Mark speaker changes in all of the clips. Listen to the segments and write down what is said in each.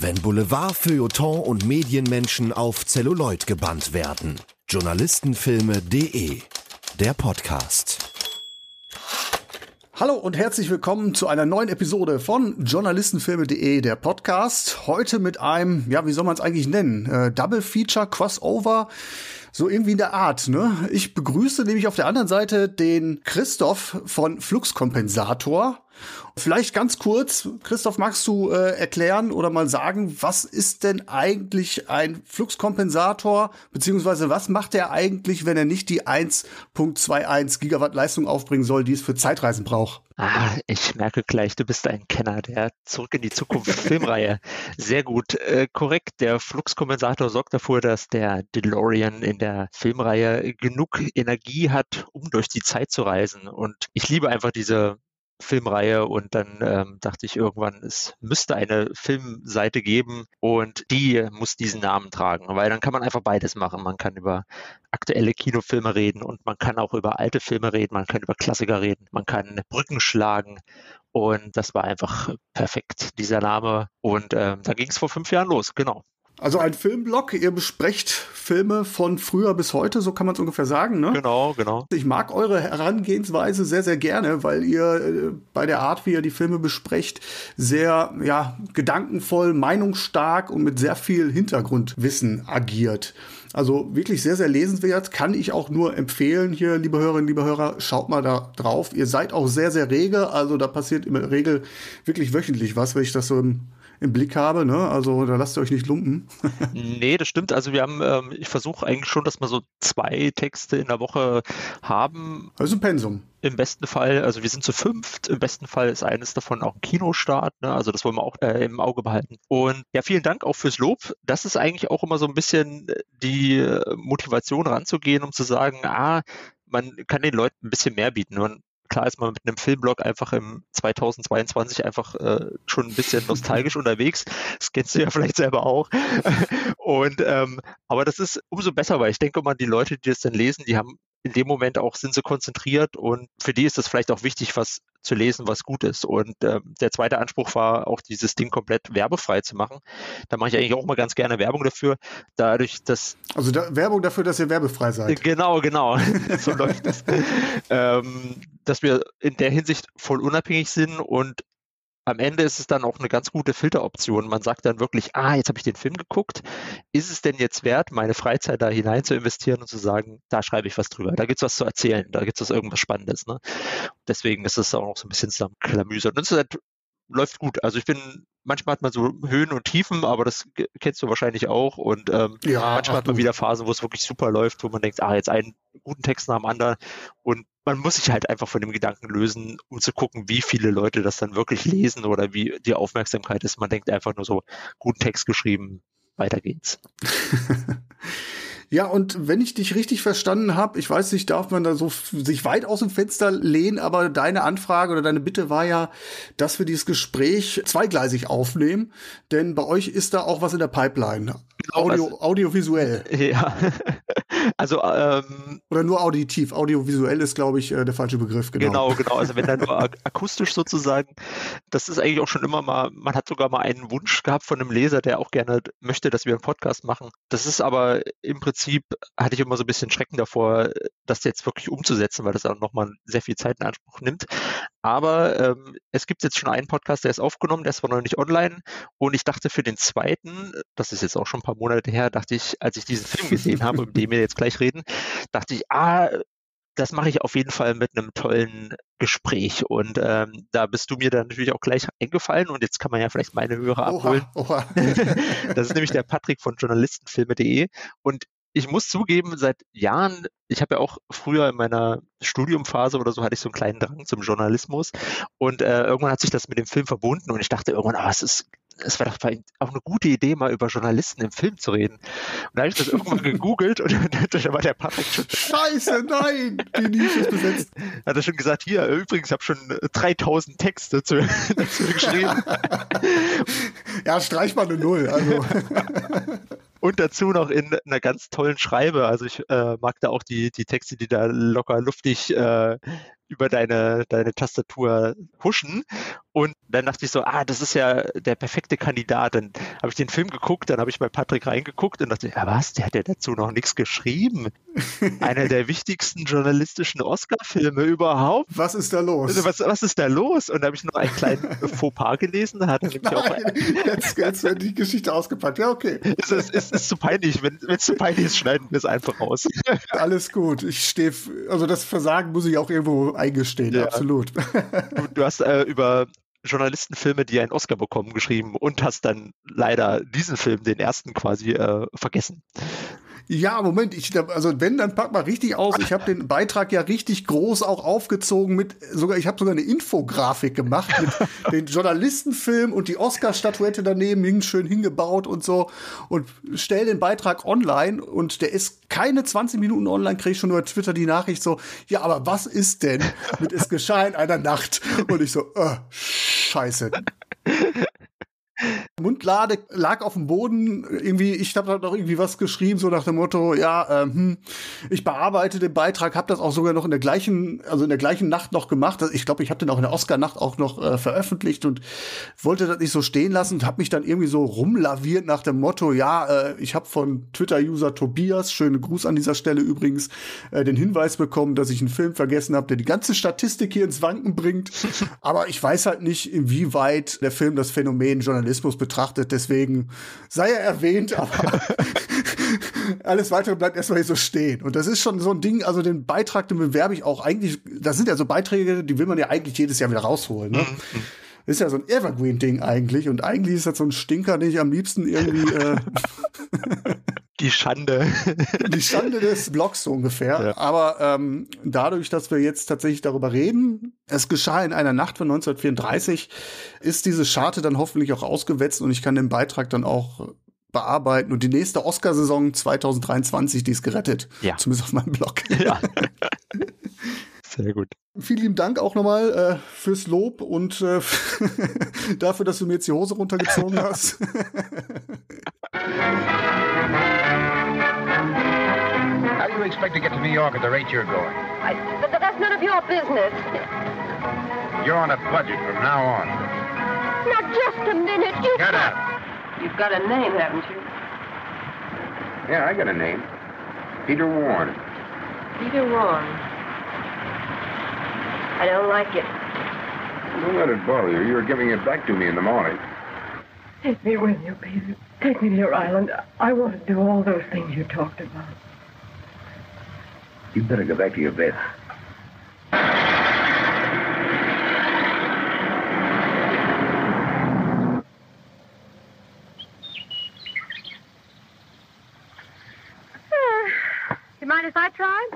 Speaker 1: Wenn Boulevard, Feuilleton und Medienmenschen auf Zelluloid gebannt werden. Journalistenfilme.de Der Podcast.
Speaker 2: Hallo und herzlich willkommen zu einer neuen Episode von Journalistenfilme.de, der Podcast. Heute mit einem, ja, wie soll man es eigentlich nennen? Äh, Double Feature, Crossover, so irgendwie in der Art. Ne? Ich begrüße nämlich auf der anderen Seite den Christoph von Fluxkompensator. Vielleicht ganz kurz, Christoph, magst du äh, erklären oder mal sagen, was ist denn eigentlich ein Fluxkompensator, beziehungsweise was macht er eigentlich, wenn er nicht die 1.21 Gigawatt Leistung aufbringen soll, die es für Zeitreisen braucht?
Speaker 3: Ah, ich merke gleich, du bist ein Kenner der Zurück in die Zukunft Filmreihe. Sehr gut, äh, korrekt. Der Fluxkompensator sorgt dafür, dass der DeLorean in der Filmreihe genug Energie hat, um durch die Zeit zu reisen. Und ich liebe einfach diese Filmreihe und dann ähm, dachte ich irgendwann, es müsste eine Filmseite geben und die muss diesen Namen tragen, weil dann kann man einfach beides machen. Man kann über aktuelle Kinofilme reden und man kann auch über alte Filme reden, man kann über Klassiker reden, man kann Brücken schlagen und das war einfach perfekt, dieser Name. Und ähm, da ging es vor fünf Jahren los, genau.
Speaker 2: Also ein Filmblog, ihr besprecht Filme von früher bis heute, so kann man es ungefähr sagen, ne?
Speaker 3: Genau, genau.
Speaker 2: Ich mag eure Herangehensweise sehr, sehr gerne, weil ihr äh, bei der Art, wie ihr die Filme besprecht, sehr, ja, gedankenvoll, meinungsstark und mit sehr viel Hintergrundwissen agiert. Also wirklich sehr, sehr lesenswert, kann ich auch nur empfehlen hier, liebe Hörerinnen, liebe Hörer, schaut mal da drauf. Ihr seid auch sehr, sehr rege, also da passiert in der Regel wirklich wöchentlich was, wenn ich das so im im Blick habe. Ne? Also da lasst ihr euch nicht lumpen.
Speaker 3: nee, das stimmt. Also wir haben, ähm, ich versuche eigentlich schon, dass wir so zwei Texte in der Woche haben.
Speaker 2: Also ein Pensum.
Speaker 3: Im besten Fall, also wir sind zu fünft, im besten Fall ist eines davon auch ein Kinostart, ne? also das wollen wir auch äh, im Auge behalten. Und ja, vielen Dank auch fürs Lob. Das ist eigentlich auch immer so ein bisschen die Motivation ranzugehen, um zu sagen, ah, man kann den Leuten ein bisschen mehr bieten. Man klar ist man mit einem Filmblog einfach im 2022 einfach äh, schon ein bisschen nostalgisch unterwegs. Das kennst du ja vielleicht selber auch. Und ähm, aber das ist umso besser, weil ich denke mal, die Leute, die das dann lesen, die haben in dem Moment auch sind sie konzentriert und für die ist es vielleicht auch wichtig, was zu lesen, was gut ist. Und äh, der zweite Anspruch war auch dieses Ding komplett werbefrei zu machen. Da mache ich eigentlich auch mal ganz gerne Werbung dafür, dadurch, dass
Speaker 2: also da, Werbung dafür, dass ihr werbefrei seid.
Speaker 3: Genau, genau, so läuft es. Ähm, dass wir in der Hinsicht voll unabhängig sind und am Ende ist es dann auch eine ganz gute Filteroption. Man sagt dann wirklich, ah, jetzt habe ich den Film geguckt. Ist es denn jetzt wert, meine Freizeit da hinein zu investieren und zu sagen, da schreibe ich was drüber, da gibt es was zu erzählen, da gibt es irgendwas Spannendes. Ne? Deswegen ist es auch noch so ein bisschen zusammenklamüsert. Und es halt, läuft gut. Also ich bin, manchmal hat man so Höhen und Tiefen, aber das kennst du wahrscheinlich auch. Und ähm, ja, manchmal hat man wieder Phasen, wo es wirklich super läuft, wo man denkt, ah, jetzt einen guten Text nach dem anderen. Und man muss sich halt einfach von dem Gedanken lösen, um zu gucken, wie viele Leute das dann wirklich lesen oder wie die Aufmerksamkeit ist. Man denkt einfach nur so, guten Text geschrieben, weiter geht's.
Speaker 2: Ja, und wenn ich dich richtig verstanden habe, ich weiß nicht, darf man da so sich weit aus dem Fenster lehnen, aber deine Anfrage oder deine Bitte war ja, dass wir dieses Gespräch zweigleisig aufnehmen, denn bei euch ist da auch was in der Pipeline. Genau, Audio, also, audiovisuell.
Speaker 3: Ja. Also ähm,
Speaker 2: oder nur auditiv. Audiovisuell ist, glaube ich, äh, der falsche Begriff.
Speaker 3: Genau, genau. genau. Also wenn dann nur akustisch sozusagen, das ist eigentlich auch schon immer mal. Man hat sogar mal einen Wunsch gehabt von einem Leser, der auch gerne möchte, dass wir einen Podcast machen. Das ist aber im Prinzip hatte ich immer so ein bisschen Schrecken davor, das jetzt wirklich umzusetzen, weil das auch nochmal sehr viel Zeit in Anspruch nimmt. Aber ähm, es gibt jetzt schon einen Podcast, der ist aufgenommen, der ist zwar noch nicht online. Und ich dachte für den zweiten, das ist jetzt auch schon ein paar Monate her, dachte ich, als ich diesen Film gesehen habe, über den wir jetzt gleich reden, dachte ich, ah, das mache ich auf jeden Fall mit einem tollen Gespräch. Und ähm, da bist du mir dann natürlich auch gleich eingefallen und jetzt kann man ja vielleicht meine Hörer abholen. Oha, oha. das ist nämlich der Patrick von journalistenfilme.de und ich muss zugeben, seit Jahren, ich habe ja auch früher in meiner Studiumphase oder so, hatte ich so einen kleinen Drang zum Journalismus und äh, irgendwann hat sich das mit dem Film verbunden und ich dachte irgendwann, ah, es ist es wäre doch auch eine gute Idee, mal über Journalisten im Film zu reden. Und da habe ich das irgendwann gegoogelt und da war der Patrick schon.
Speaker 2: Scheiße, nein! Die Nische ist besetzt.
Speaker 3: Hat er schon gesagt, hier, übrigens, ich habe schon 3000 Texte zu, dazu geschrieben.
Speaker 2: ja, streich mal eine Null. Also.
Speaker 3: Und dazu noch in einer ganz tollen Schreibe. Also ich äh, mag da auch die, die Texte, die da locker luftig äh, über deine, deine Tastatur huschen. Und dann dachte ich so, ah, das ist ja der perfekte Kandidat. Dann habe ich den Film geguckt, dann habe ich bei Patrick reingeguckt und dachte, ja was, der hat ja dazu noch nichts geschrieben. Einer der wichtigsten journalistischen Oscar-Filme überhaupt.
Speaker 2: Was ist da los?
Speaker 3: Also, was, was ist da los? Und da habe ich noch einen kleinen Fauxpas gelesen. Da hat er nämlich auch
Speaker 2: jetzt, jetzt wird die Geschichte ausgepackt. Ja, okay.
Speaker 3: Es ist, es ist zu peinlich. Wenn es zu peinlich ist, schneiden wir es einfach raus.
Speaker 2: Alles gut. Ich stehe, also das Versagen muss ich auch irgendwo eingestehen. Ja. Absolut.
Speaker 3: Du, du hast äh, über Journalistenfilme, die einen Oscar bekommen, geschrieben und hast dann leider diesen Film, den ersten quasi, äh, vergessen.
Speaker 2: Ja, Moment, ich, also wenn, dann pack mal richtig aus. Ich habe den Beitrag ja richtig groß auch aufgezogen mit, sogar, ich habe sogar eine Infografik gemacht mit den Journalistenfilm und die Oscar-Statuette daneben hing schön hingebaut und so und stell den Beitrag online und der ist keine 20 Minuten online, krieg ich schon über Twitter die Nachricht so, ja, aber was ist denn mit es geschah in einer Nacht? Und ich so, äh, scheiße. Mundlade lag auf dem Boden. Irgendwie, ich habe da noch irgendwie was geschrieben, so nach dem Motto, ja, ähm, hm, ich bearbeite den Beitrag, habe das auch sogar noch in der gleichen, also in der gleichen Nacht noch gemacht. Ich glaube, ich habe den auch in der Oscar-Nacht auch noch äh, veröffentlicht und wollte das nicht so stehen lassen und habe mich dann irgendwie so rumlaviert nach dem Motto, ja, äh, ich habe von Twitter-User Tobias, schöne Gruß an dieser Stelle übrigens, äh, den Hinweis bekommen, dass ich einen Film vergessen habe, der die ganze Statistik hier ins Wanken bringt. Aber ich weiß halt nicht, inwieweit der Film das Phänomen Journalismus Journalismus betrachtet. Deswegen sei er erwähnt, aber alles weitere bleibt erstmal hier so stehen. Und das ist schon so ein Ding, also den Beitrag, den bewerbe ich auch eigentlich, das sind ja so Beiträge, die will man ja eigentlich jedes Jahr wieder rausholen. Ne? Mhm. Ist ja so ein Evergreen-Ding eigentlich. Und eigentlich ist das so ein Stinker, den ich am liebsten irgendwie äh,
Speaker 3: die Schande.
Speaker 2: Die Schande des Blogs so ungefähr. Ja. Aber ähm, dadurch, dass wir jetzt tatsächlich darüber reden, es geschah in einer Nacht von 1934, ist diese Scharte dann hoffentlich auch ausgewetzt und ich kann den Beitrag dann auch bearbeiten. Und die nächste Oscarsaison 2023, die ist gerettet. Ja. Zumindest auf meinem Blog. Ja.
Speaker 3: Sehr gut.
Speaker 2: Vielen lieben Dank auch nochmal äh, fürs Lob und äh, dafür, dass du mir jetzt die Hose runtergezogen hast.
Speaker 4: Do you expect to get to New York at the rate you're going?
Speaker 5: I, but that's none of your business.
Speaker 4: You're on a budget from now on.
Speaker 5: Now, just a minute. You
Speaker 4: Get up.
Speaker 5: You've got a name, haven't you?
Speaker 4: Yeah, I got a name. Peter Warren.
Speaker 5: Peter Warren. I don't like it.
Speaker 4: Don't let it bother you. You're giving it back to me in the morning.
Speaker 5: Take me with you, Peter. Take me to your island. I want to do all those things you talked about.
Speaker 4: You better go back to your bed.
Speaker 5: Uh, you mind if I try?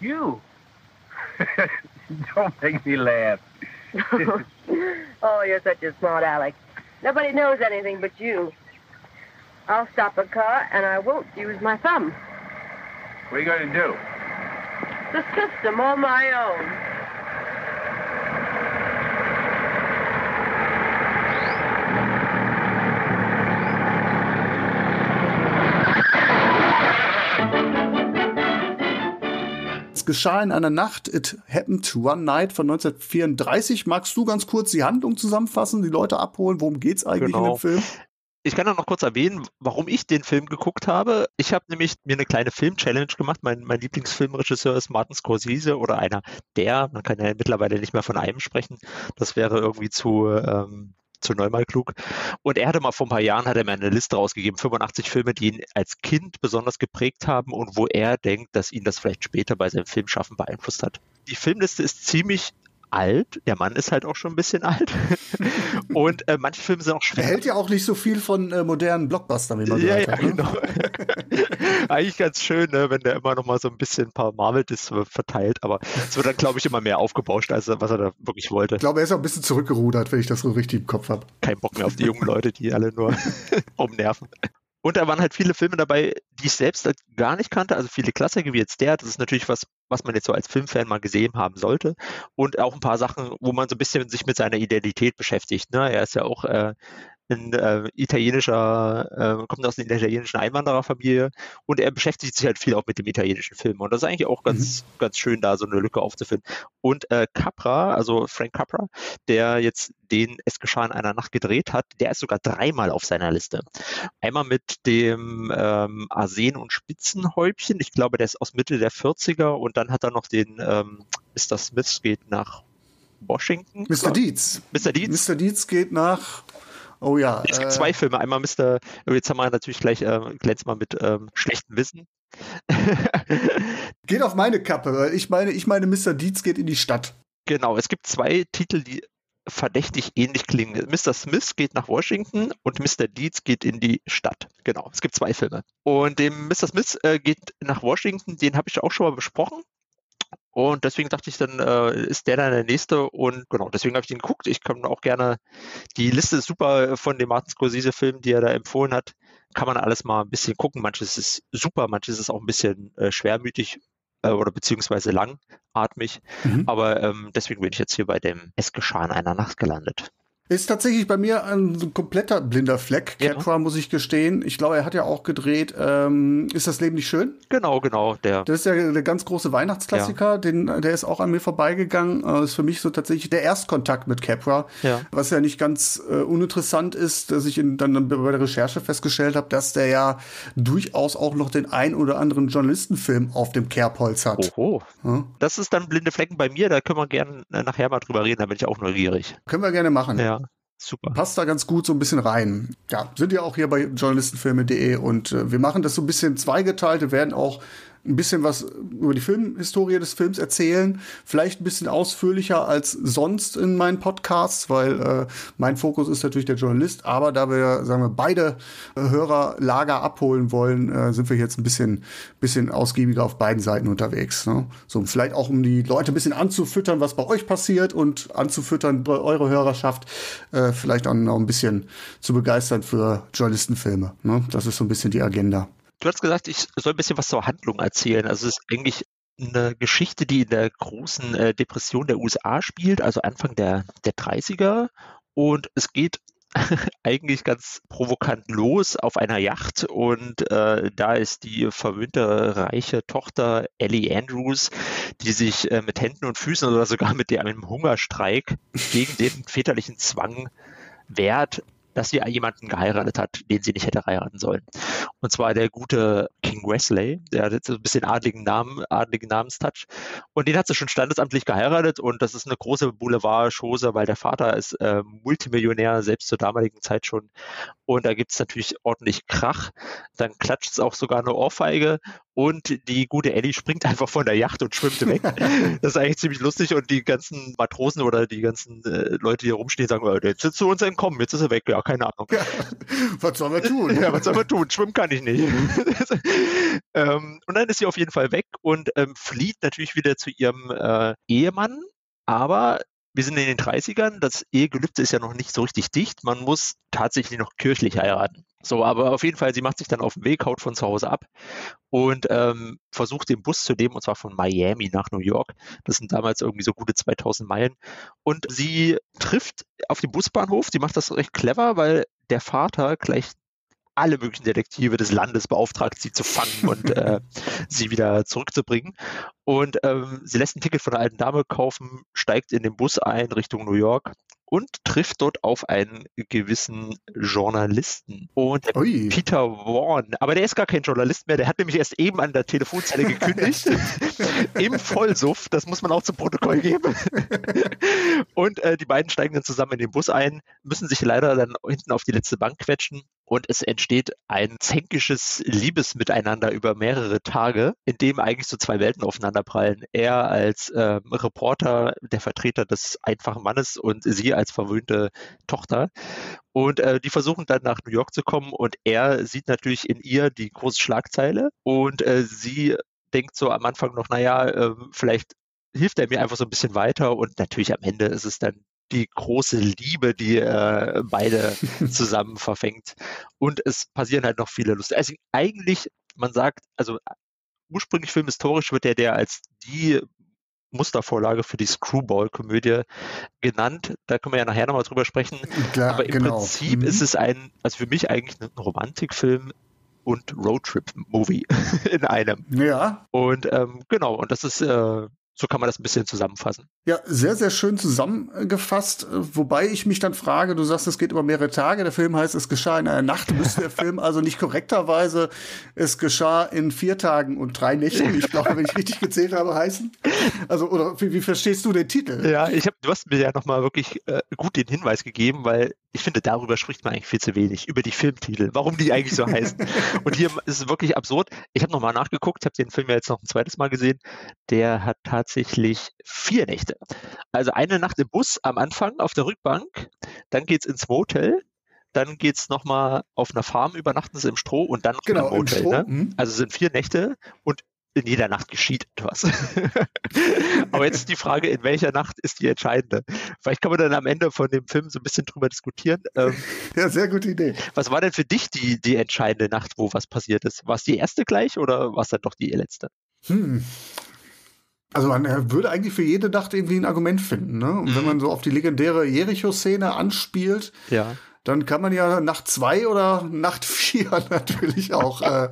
Speaker 4: You? Don't make me laugh.
Speaker 5: oh, you're such a smart Alex. Nobody knows anything but you. I'll stop a car and I won't use my thumb.
Speaker 4: What are you going to do?
Speaker 5: The system on my own.
Speaker 2: Es geschah in einer Nacht, It Happened One Night von 1934. Magst du ganz kurz die Handlung zusammenfassen, die Leute abholen? Worum geht's eigentlich genau. in dem Film?
Speaker 3: Ich kann auch noch kurz erwähnen, warum ich den Film geguckt habe. Ich habe nämlich mir eine kleine Film-Challenge gemacht. Mein, mein Lieblingsfilmregisseur ist Martin Scorsese oder einer der. Man kann ja mittlerweile nicht mehr von einem sprechen. Das wäre irgendwie zu, ähm, zu neunmal klug. Und er hatte mal vor ein paar Jahren, hat er mir eine Liste rausgegeben, 85 Filme, die ihn als Kind besonders geprägt haben und wo er denkt, dass ihn das vielleicht später bei seinem Filmschaffen beeinflusst hat. Die Filmliste ist ziemlich alt. Der Mann ist halt auch schon ein bisschen alt. Und äh, manche Filme sind auch schwer.
Speaker 2: Er hält ja auch nicht so viel von äh, modernen Blockbustern, wie man ja, ja, hat, ne? genau.
Speaker 3: Eigentlich ganz schön, ne, wenn der immer noch mal so ein bisschen ein paar Marvel-Discs verteilt. Aber es wird dann, glaube ich, immer mehr aufgebauscht, als was er da wirklich wollte.
Speaker 2: Ich glaube, er ist auch ein bisschen zurückgerudert, wenn ich das so richtig im Kopf habe.
Speaker 3: Kein Bock mehr auf die jungen Leute, die alle nur umnerven. Und da waren halt viele Filme dabei, die ich selbst halt gar nicht kannte, also viele Klassiker wie jetzt der. Das ist natürlich was, was man jetzt so als Filmfan mal gesehen haben sollte. Und auch ein paar Sachen, wo man so ein bisschen sich mit seiner Identität beschäftigt. Ne? Er ist ja auch äh, ein äh, italienischer, äh, kommt aus einer italienischen Einwandererfamilie und er beschäftigt sich halt viel auch mit dem italienischen Film. Und das ist eigentlich auch ganz, mhm. ganz schön, da so eine Lücke aufzufinden. Und äh, Capra, also Frank Capra, der jetzt den Es geschah in einer Nacht gedreht hat, der ist sogar dreimal auf seiner Liste. Einmal mit dem ähm, Arsen- und Spitzenhäubchen, ich glaube, der ist aus Mitte der 40er und dann hat er noch den ähm, Mr. Smith geht nach Washington.
Speaker 2: Mr. Dietz.
Speaker 3: Mr. Dietz.
Speaker 2: Mr. Dietz geht nach Oh ja.
Speaker 3: Es gibt äh, zwei Filme. Einmal Mr. Jetzt haben wir natürlich gleich äh, glänzt mal mit ähm, schlechtem Wissen.
Speaker 2: geht auf meine Kappe. Ich meine, ich meine, Mr. Dietz geht in die Stadt.
Speaker 3: Genau. Es gibt zwei Titel, die verdächtig ähnlich klingen. Mr. Smith geht nach Washington und Mr. Dietz geht in die Stadt. Genau, es gibt zwei Filme. Und dem Mr. Smith äh, geht nach Washington, den habe ich auch schon mal besprochen. Und deswegen dachte ich, dann äh, ist der dann der nächste. Und genau, deswegen habe ich den geguckt. Ich kann auch gerne, die Liste ist super von dem Martin Scorsese-Film, die er da empfohlen hat. Kann man alles mal ein bisschen gucken. Manches ist super, manches ist auch ein bisschen äh, schwermütig äh, oder beziehungsweise langatmig. Mhm. Aber ähm, deswegen bin ich jetzt hier bei dem Es geschah in einer Nacht gelandet.
Speaker 2: Ist tatsächlich bei mir ein kompletter blinder Fleck. Ja. Capra, muss ich gestehen. Ich glaube, er hat ja auch gedreht, ähm, Ist das Leben nicht schön?
Speaker 3: Genau, genau. Der.
Speaker 2: Das ist ja der ganz große Weihnachtsklassiker, ja. den, der ist auch an mir vorbeigegangen. Das ist für mich so tatsächlich der Erstkontakt mit Capra. Ja. Was ja nicht ganz äh, uninteressant ist, dass ich in, dann bei der Recherche festgestellt habe, dass der ja durchaus auch noch den ein oder anderen Journalistenfilm auf dem Kerbholz hat.
Speaker 3: Oho. Ja? Das ist dann blinde Flecken bei mir, da können wir gerne nachher mal drüber reden, da bin ich auch neugierig.
Speaker 2: Können wir gerne machen.
Speaker 3: Ja. Super.
Speaker 2: Passt da ganz gut so ein bisschen rein. Ja, sind ja auch hier bei journalistenfilme.de und äh, wir machen das so ein bisschen zweigeteilt. Wir werden auch ein bisschen was über die Filmhistorie des Films erzählen. Vielleicht ein bisschen ausführlicher als sonst in meinen Podcasts, weil äh, mein Fokus ist natürlich der Journalist. Aber da wir, sagen wir, beide äh, Hörerlager abholen wollen, äh, sind wir jetzt ein bisschen, bisschen ausgiebiger auf beiden Seiten unterwegs. Ne? So, vielleicht auch, um die Leute ein bisschen anzufüttern, was bei euch passiert und anzufüttern bei eurer Hörerschaft, äh, vielleicht auch noch ein bisschen zu begeistern für Journalistenfilme. Ne? Das ist so ein bisschen die Agenda.
Speaker 3: Du hast gesagt, ich soll ein bisschen was zur Handlung erzählen. Also es ist eigentlich eine Geschichte, die in der großen äh, Depression der USA spielt, also Anfang der, der 30er. Und es geht eigentlich ganz provokant los auf einer Yacht und äh, da ist die verwöhnte reiche Tochter Ellie Andrews, die sich äh, mit Händen und Füßen oder sogar mit einem Hungerstreik gegen den väterlichen Zwang wehrt, dass sie jemanden geheiratet hat, den sie nicht hätte heiraten sollen. Und zwar der gute King Wesley, der hat jetzt so ein bisschen adligen Namen, adligen Namenstouch. Und den hat sie schon standesamtlich geheiratet und das ist eine große Boulevard-Chose, weil der Vater ist äh, Multimillionär, selbst zur damaligen Zeit schon. Und da gibt es natürlich ordentlich Krach. Dann klatscht es auch sogar eine Ohrfeige und die gute Ellie springt einfach von der Yacht und schwimmt weg. das ist eigentlich ziemlich lustig und die ganzen Matrosen oder die ganzen äh, Leute, die hier rumstehen, sagen, jetzt ist zu uns entkommen, jetzt ist er weg, ja, keine Ahnung. Ja,
Speaker 2: was sollen wir tun?
Speaker 3: Ja, was sollen wir tun? Schwimmen kann ich nicht. ähm, und dann ist sie auf jeden Fall weg und ähm, flieht natürlich wieder zu ihrem äh, Ehemann, aber wir sind in den 30ern, das Ehegelübde ist ja noch nicht so richtig dicht. Man muss tatsächlich noch kirchlich heiraten. So, aber auf jeden Fall, sie macht sich dann auf den Weg, haut von zu Hause ab und ähm, versucht den Bus zu nehmen, und zwar von Miami nach New York. Das sind damals irgendwie so gute 2000 Meilen. Und sie trifft auf dem Busbahnhof, sie macht das recht clever, weil der Vater gleich alle möglichen Detektive des Landes beauftragt, sie zu fangen und äh, sie wieder zurückzubringen. Und ähm, sie lässt ein Ticket von der alten Dame kaufen, steigt in den Bus ein Richtung New York und trifft dort auf einen gewissen Journalisten. Und Peter Warren, aber der ist gar kein Journalist mehr, der hat nämlich erst eben an der Telefonzelle gekündigt. Im Vollsuff, das muss man auch zum Protokoll geben. und äh, die beiden steigen dann zusammen in den Bus ein, müssen sich leider dann hinten auf die letzte Bank quetschen und es entsteht ein zänkisches Liebesmiteinander über mehrere Tage, in dem eigentlich so zwei Welten aufeinanderprallen. Er als äh, Reporter, der Vertreter des einfachen Mannes und sie als verwöhnte Tochter. Und äh, die versuchen dann nach New York zu kommen und er sieht natürlich in ihr die große Schlagzeile und äh, sie denkt so am Anfang noch, naja, äh, vielleicht hilft er mir einfach so ein bisschen weiter und natürlich am Ende ist es dann die große Liebe, die äh, beide zusammen verfängt. Und es passieren halt noch viele lustige. Also eigentlich, man sagt, also ursprünglich filmhistorisch wird der der als die Mustervorlage für die Screwball-Komödie genannt. Da können wir ja nachher nochmal drüber sprechen.
Speaker 2: Klar,
Speaker 3: Aber im
Speaker 2: genau.
Speaker 3: Prinzip
Speaker 2: Mhm.
Speaker 3: ist es ein, also für mich eigentlich ein Romantikfilm und Roadtrip-Movie in einem.
Speaker 2: Ja,
Speaker 3: Und ähm, genau, und das ist, äh, so kann man das ein bisschen zusammenfassen.
Speaker 2: Ja, sehr, sehr schön zusammengefasst. Wobei ich mich dann frage, du sagst, es geht über mehrere Tage. Der Film heißt, es geschah in einer Nacht. Müsste der Film also nicht korrekterweise, es geschah in vier Tagen und drei Nächten, ich glaube, wenn ich richtig gezählt habe, heißen? Also, oder wie, wie verstehst du den Titel?
Speaker 3: Ja, ich hab, du hast mir ja nochmal wirklich äh, gut den Hinweis gegeben, weil ich finde, darüber spricht man eigentlich viel zu wenig, über die Filmtitel, warum die eigentlich so heißen. Und hier ist es wirklich absurd. Ich habe nochmal nachgeguckt, habe den Film ja jetzt noch ein zweites Mal gesehen. Der hat tatsächlich vier Nächte. Also eine Nacht im Bus am Anfang auf der Rückbank, dann geht's ins Motel, dann geht's nochmal auf einer Farm, übernachten sie im Stroh und dann
Speaker 2: Genau,
Speaker 3: im
Speaker 2: im
Speaker 3: Motel.
Speaker 2: Stroh,
Speaker 3: Ne?
Speaker 2: mhm.
Speaker 3: Also es sind vier Nächte und in jeder Nacht geschieht etwas. Aber jetzt ist die Frage, in welcher Nacht ist die entscheidende? Vielleicht kann man dann am Ende von dem Film so ein bisschen drüber diskutieren. Ähm,
Speaker 2: Ja, sehr gute Idee.
Speaker 3: was war denn für dich die, die entscheidende Nacht, wo was passiert ist? War es die erste gleich oder war es dann doch die letzte?
Speaker 2: Hm. Also man äh, würde eigentlich für jede Nacht irgendwie ein Argument finden. Ne? Und wenn
Speaker 3: Mhm.
Speaker 2: man so auf die legendäre Jericho-Szene anspielt,
Speaker 3: Ja.
Speaker 2: dann kann man ja Nacht zwei oder Nacht vier natürlich auch äh,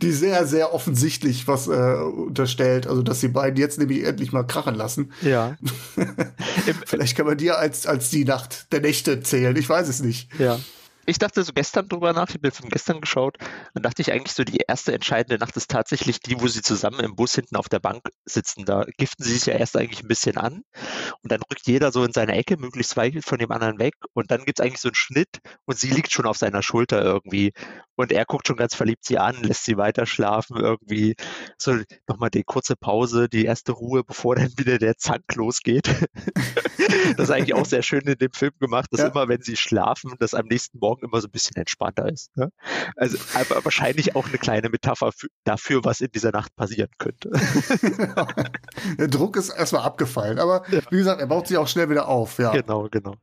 Speaker 2: die sehr, sehr offensichtlich was äh, unterstellt. Also, dass die beiden jetzt nämlich endlich mal krachen lassen.
Speaker 3: Ja.
Speaker 2: Vielleicht kann man dir als, als die Nacht der Nächte zählen. Ich weiß es nicht.
Speaker 3: Ja. Ich dachte so gestern drüber nach, ich habe Film gestern geschaut, dann dachte ich eigentlich so, die erste entscheidende Nacht ist tatsächlich die, wo sie zusammen im Bus hinten auf der Bank sitzen. Da giften sie sich ja erst eigentlich ein bisschen an und dann rückt jeder so in seine Ecke, möglichst weit von dem anderen weg und dann gibt es eigentlich so einen Schnitt und sie liegt schon auf seiner Schulter irgendwie und er guckt schon ganz verliebt sie an, lässt sie weiter schlafen irgendwie. So nochmal die kurze Pause, die erste Ruhe, bevor dann wieder der Zank losgeht. das ist eigentlich auch sehr schön in dem Film gemacht, dass
Speaker 2: Ja.
Speaker 3: immer, wenn sie schlafen, das am nächsten Morgen immer so ein bisschen entspannter ist. Ne? Also aber wahrscheinlich auch eine kleine Metapher für, dafür, was in dieser Nacht passieren könnte.
Speaker 2: Der Druck ist erstmal abgefallen. Aber wie gesagt, er baut sich auch schnell wieder auf. Ja.
Speaker 3: Genau, genau.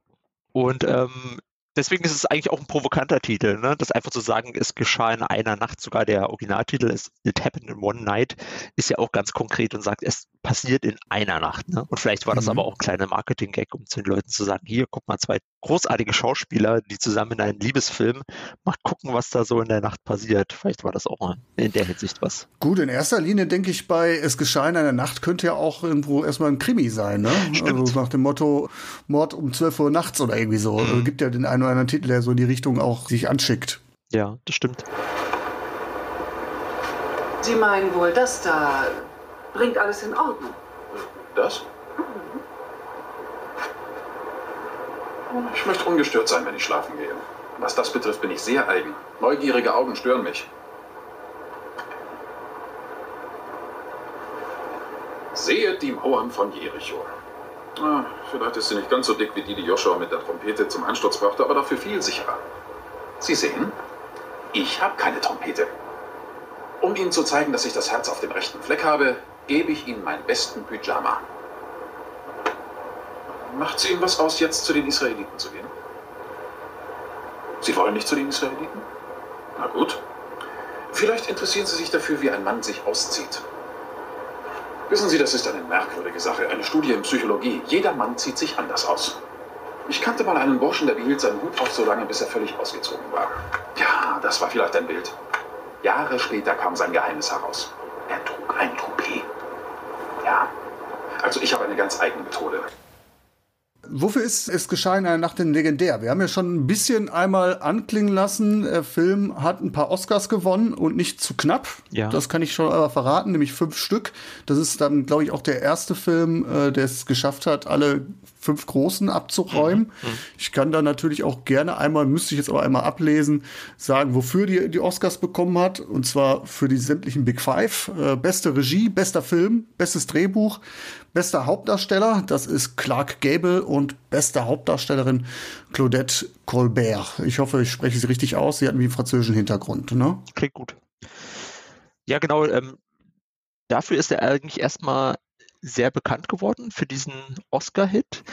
Speaker 3: Und ähm, deswegen ist es eigentlich auch ein provokanter Titel, ne? Das einfach zu sagen, es geschah in einer Nacht, sogar der Originaltitel ist It Happened in One Night, ist ja auch ganz konkret und sagt, es passiert in einer Nacht. Ne? Und vielleicht war das
Speaker 2: Mhm.
Speaker 3: aber auch ein kleiner Marketing-Gag, um zu den Leuten zu sagen, hier, guck mal, zwei großartige Schauspieler, die zusammen in einem Liebesfilm, macht gucken, was da so in der Nacht passiert. Vielleicht war das auch mal in der Hinsicht was.
Speaker 2: Gut, in erster Linie denke ich bei Es geschah in einer Nacht könnte ja auch irgendwo erstmal ein Krimi sein, ne?
Speaker 3: Stimmt.
Speaker 2: Also nach dem Motto Mord um 12 Uhr nachts oder irgendwie so. Also gibt ja den einen oder anderen Titel, der so in die Richtung auch sich anschickt.
Speaker 3: Ja, das stimmt.
Speaker 6: Sie meinen wohl, das da bringt alles in Ordnung.
Speaker 7: Das? Ich möchte ungestört sein, wenn ich schlafen gehe. Was das betrifft, bin ich sehr eigen. Neugierige Augen stören mich. Sehet die Mauern von Jericho. Ah, vielleicht ist sie nicht ganz so dick wie die, die Joshua mit der Trompete zum Ansturz brachte, aber dafür viel sicherer. Sie sehen, ich habe keine Trompete. Um Ihnen zu zeigen, dass ich das Herz auf dem rechten Fleck habe, gebe ich Ihnen meinen besten Pyjama. Macht es Ihnen was aus, jetzt zu den Israeliten zu gehen? Sie wollen nicht zu den Israeliten? Na gut. Vielleicht interessieren Sie sich dafür, wie ein Mann sich auszieht. Wissen Sie, das ist eine merkwürdige Sache, eine Studie in Psychologie. Jeder Mann zieht sich anders aus. Ich kannte mal einen Burschen, der behielt seinen Hut auf so lange, bis er völlig ausgezogen war. Ja, das war vielleicht ein Bild. Jahre später kam sein Geheimnis heraus. Er trug ein Toupet. Ja. Also ich habe eine ganz eigene Methode.
Speaker 2: Wofür ist Es geschah in einer Nacht denn legendär? Wir haben ja schon ein bisschen einmal anklingen lassen, der Film hat ein paar Oscars gewonnen und nicht zu knapp.
Speaker 3: Ja.
Speaker 2: Das kann ich schon aber verraten, nämlich fünf Stück. Das ist dann, glaube ich, auch der erste Film, äh, der es geschafft hat, alle fünf großen abzuräumen. Ich kann da natürlich auch gerne einmal, müsste ich jetzt aber einmal ablesen, sagen, wofür die die Oscars bekommen hat. Und zwar für die sämtlichen Big Five. Äh, beste Regie, bester Film, bestes Drehbuch, bester Hauptdarsteller, das ist Clark Gable und beste Hauptdarstellerin Claudette Colbert. Ich hoffe, ich spreche sie richtig aus. Sie hat einen französischen Hintergrund, ne?
Speaker 3: Klingt gut. Ja, genau. Ähm, dafür ist er eigentlich erstmal sehr bekannt geworden für diesen Oscar-Hit.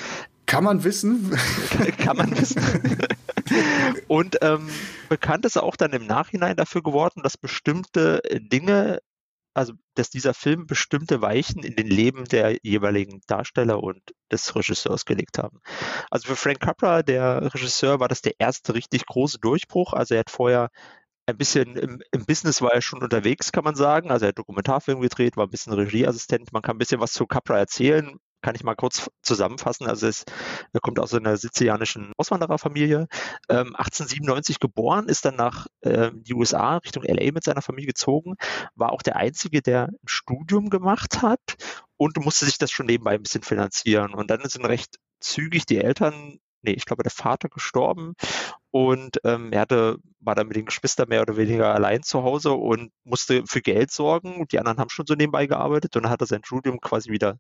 Speaker 2: Kann man wissen.
Speaker 3: Kann man wissen. Und ähm, bekannt ist er auch dann im Nachhinein dafür geworden, dass bestimmte Dinge also dass dieser Film bestimmte Weichen in den Leben der jeweiligen Darsteller und des Regisseurs gelegt haben. Also für Frank Capra, der Regisseur, war das der erste richtig große Durchbruch. Also er hat vorher ein bisschen im, im, Business war er schon unterwegs, kann man sagen. Also er hat Dokumentarfilm gedreht, war ein bisschen Regieassistent. Man kann ein bisschen was zu Capra erzählen kann ich mal kurz zusammenfassen. Also es, er kommt aus einer sizilianischen Auswandererfamilie, ähm, 1897 geboren, ist dann nach äh, die USA Richtung LA mit seiner Familie gezogen, war auch der einzige, der ein Studium gemacht hat und musste sich das schon nebenbei ein bisschen finanzieren. Und dann sind recht zügig die Eltern nee, ich glaube, der Vater gestorben und ähm, er hatte, war dann mit den Geschwistern mehr oder weniger allein zu Hause und musste für Geld sorgen. Die anderen haben schon so nebenbei gearbeitet und dann hat er sein Studium quasi wieder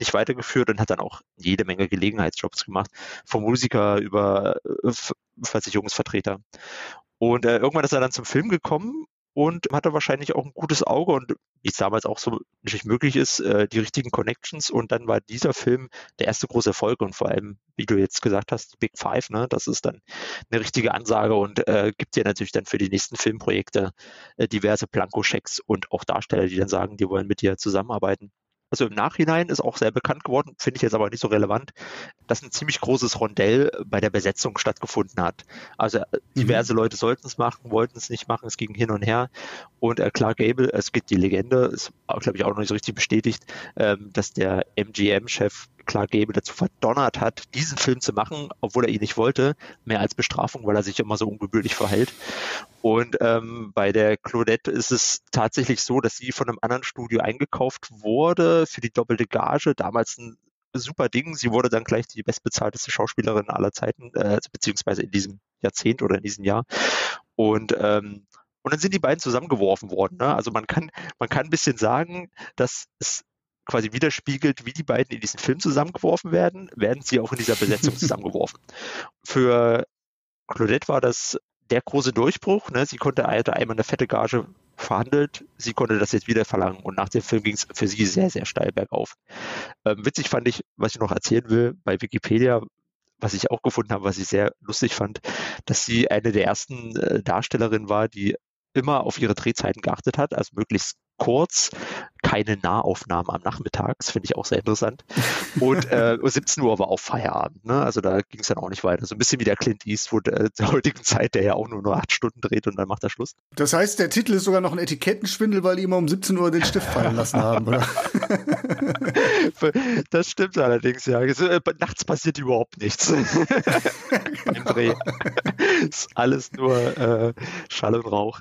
Speaker 3: nicht weitergeführt und hat dann auch jede Menge Gelegenheitsjobs gemacht, vom Musiker über äh, Versicherungsvertreter. Und äh, irgendwann ist er dann zum Film gekommen und hatte wahrscheinlich auch ein gutes Auge und wie es damals auch so natürlich möglich ist, äh, die richtigen Connections und dann war dieser Film der erste große Erfolg und vor allem, wie du jetzt gesagt hast, die Big Five, ne, das ist dann eine richtige Ansage und äh, gibt dir natürlich dann für die nächsten Filmprojekte äh, diverse Blankoschecks und auch Darsteller, die dann sagen, die wollen mit dir zusammenarbeiten. Also im Nachhinein ist auch sehr bekannt geworden, finde ich jetzt aber nicht so relevant, dass ein ziemlich großes Rondell bei der Besetzung stattgefunden hat. Also äh, diverse mhm. Leute sollten es machen, wollten es nicht machen, es ging hin und her. Und äh, Clark Gable, es gibt die Legende, ist glaube ich auch noch nicht so richtig bestätigt, ähm, dass der MGM-Chef Clark Gable dazu verdonnert hat, diesen Film zu machen, obwohl er ihn nicht wollte, mehr als Bestrafung, weil er sich immer so ungebührlich verhält. Und ähm, bei der Claudette ist es tatsächlich so, dass sie von einem anderen Studio eingekauft wurde für die doppelte Gage. Damals ein super Ding. Sie wurde dann gleich die bestbezahlteste Schauspielerin aller Zeiten, äh, beziehungsweise in diesem Jahrzehnt oder in diesem Jahr. Und ähm, und dann sind die beiden zusammengeworfen worden. Ne? Also man kann, man kann ein bisschen sagen, dass es quasi widerspiegelt, wie die beiden in diesen Film zusammengeworfen werden, werden sie auch in dieser Besetzung zusammengeworfen. Für Claudette war das der große Durchbruch. Ne? Sie konnte hatte einmal eine fette Gage verhandelt, sie konnte das jetzt wieder verlangen und nach dem Film ging es für sie sehr, sehr steil bergauf. Ähm, witzig fand ich, was ich noch erzählen will, bei Wikipedia, was ich auch gefunden habe, was ich sehr lustig fand, dass sie eine der ersten äh, Darstellerinnen war, die immer auf ihre Drehzeiten geachtet hat, also möglichst kurz, keine Nahaufnahmen am Nachmittag, das finde ich auch sehr interessant. Und äh, 17 Uhr war auch Feierabend, ne? also da ging es dann auch nicht weiter. So ein bisschen wie der Clint Eastwood äh, der heutigen Zeit, der ja auch nur nur acht Stunden dreht und dann macht er Schluss.
Speaker 2: Das heißt, der Titel ist sogar noch ein Etikettenschwindel, weil die immer um 17 Uhr den Stift fallen lassen haben, oder?
Speaker 3: das stimmt allerdings, ja. Äh, nachts passiert überhaupt nichts beim Dreh. ist alles nur äh, Schall und Rauch.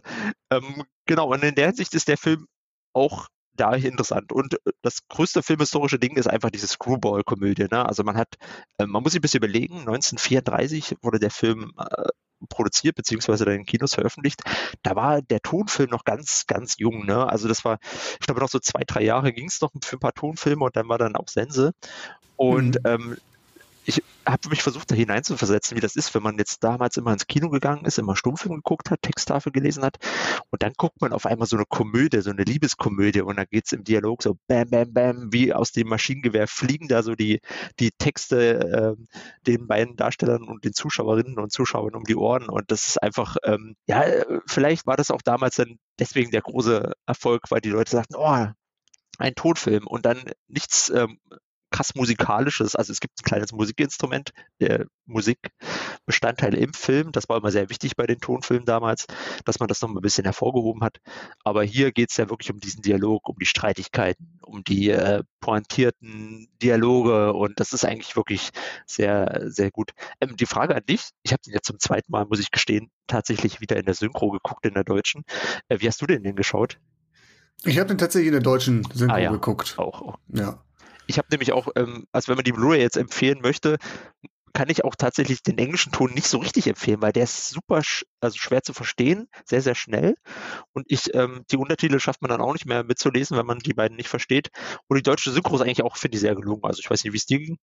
Speaker 3: Ähm, genau, und in der Hinsicht ist der Film auch da interessant. Und äh, das größte filmhistorische Ding ist einfach diese Screwball-Komödie. Ne? Also man hat, äh, man muss sich ein bisschen überlegen, 1934 wurde der Film äh, produziert, beziehungsweise dann in Kinos veröffentlicht. Da war der Tonfilm noch ganz, ganz jung. Ne? Also das war, ich glaube, noch so zwei, drei Jahre ging es noch für ein paar Tonfilme und dann war dann auch Sense. Und mhm. ähm, ich habe mich versucht, da hineinzuversetzen, wie das ist, wenn man jetzt damals immer ins Kino gegangen ist, immer Stummfilm geguckt hat, Texttafel gelesen hat. Und dann guckt man auf einmal so eine Komödie, so eine Liebeskomödie. Und da geht's im Dialog so bam, bam, bam, wie aus dem Maschinengewehr fliegen da so die, die Texte äh, den beiden Darstellern und den Zuschauerinnen und Zuschauern um die Ohren. Und das ist einfach, ähm, ja, vielleicht war das auch damals dann deswegen der große Erfolg, weil die Leute sagten, oh, ein Tonfilm. Und dann nichts ähm, krass musikalisches. Also es gibt ein kleines Musikinstrument, der Musikbestandteil im Film. Das war immer sehr wichtig bei den Tonfilmen damals, dass man das noch mal ein bisschen hervorgehoben hat. Aber hier geht es ja wirklich um diesen Dialog, um die Streitigkeiten, um die äh, pointierten Dialoge und das ist eigentlich wirklich sehr, sehr gut. Ähm, die Frage an dich, ich habe den jetzt zum zweiten Mal, muss ich gestehen, tatsächlich wieder in der Synchro geguckt, in der deutschen. Äh, wie hast du denn den geschaut?
Speaker 2: Ich habe den tatsächlich in der deutschen Synchro ah, ja. geguckt.
Speaker 3: Auch, auch. Ja. Ich habe nämlich auch, ähm, also wenn man die Blu-ray jetzt empfehlen möchte, kann ich auch tatsächlich den englischen Ton nicht so richtig empfehlen, weil der ist super sch also schwer zu verstehen, sehr, sehr schnell. Und ich, ähm, die Untertitel schafft man dann auch nicht mehr mitzulesen, wenn man die beiden nicht versteht. Und die deutsche Synchro ist eigentlich auch, finde ich, sehr gelungen. Also ich weiß nicht, wie es dir ging.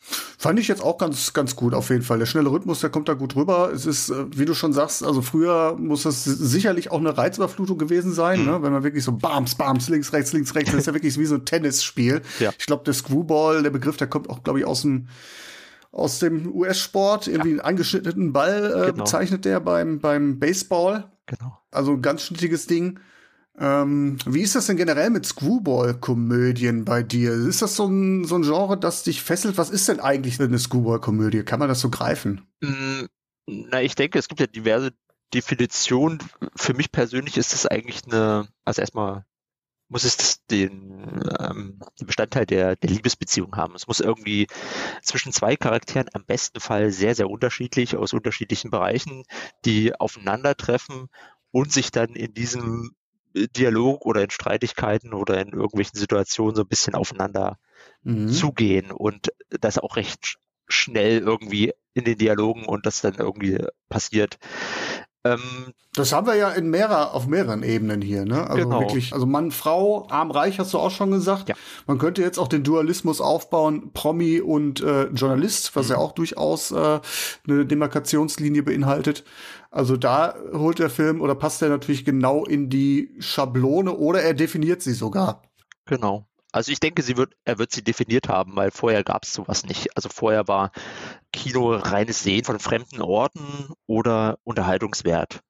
Speaker 2: Fand ich jetzt auch ganz, ganz gut auf jeden Fall. Der schnelle Rhythmus, der kommt da gut rüber. Es ist, äh, wie du schon sagst, also früher muss das sicherlich auch eine Reizüberflutung gewesen sein, mhm. ne? wenn man wirklich so Bams, Bams, links, rechts, links, rechts, das ist ja wirklich wie so ein Tennisspiel. Ja. Ich glaube, der Screwball, der Begriff, der kommt auch, glaube ich, aus dem aus dem US-Sport, irgendwie ja. einen angeschnittenen Ball äh, genau. bezeichnet der beim, beim Baseball. Genau. Also ein ganz schnittiges Ding. Ähm, wie ist das denn generell mit Screwball-Komödien bei dir? Ist das so ein, so ein Genre, das dich fesselt? Was ist denn eigentlich eine Screwball-Komödie? Kann man das so greifen?
Speaker 3: Mm, na, ich denke, es gibt ja diverse Definitionen. Für mich persönlich ist das eigentlich eine, also erstmal muss es den, ähm, Bestandteil der, der Liebesbeziehung haben. Es muss irgendwie zwischen zwei Charakteren am besten Fall sehr, sehr unterschiedlich aus unterschiedlichen Bereichen, die aufeinandertreffen und sich dann in diesem Dialog oder in Streitigkeiten oder in irgendwelchen Situationen so ein bisschen aufeinander mhm. zugehen und das auch recht schnell irgendwie in den Dialogen und das dann irgendwie passiert.
Speaker 2: Ähm, das haben wir ja in mehrer, auf mehreren Ebenen hier, ne? Also genau. wirklich, also Mann, Frau, arm, reich, hast du auch schon gesagt. Ja. Man könnte jetzt auch den Dualismus aufbauen, Promi und äh, Journalist, was mhm. ja auch durchaus äh, eine Demarkationslinie beinhaltet. Also da holt der Film oder passt er natürlich genau in die Schablone oder er definiert sie sogar.
Speaker 3: Genau. Also ich denke, sie wird, er wird sie definiert haben, weil vorher gab es sowas nicht. Also vorher war Kino reines Sehen von fremden Orten oder Unterhaltungswert.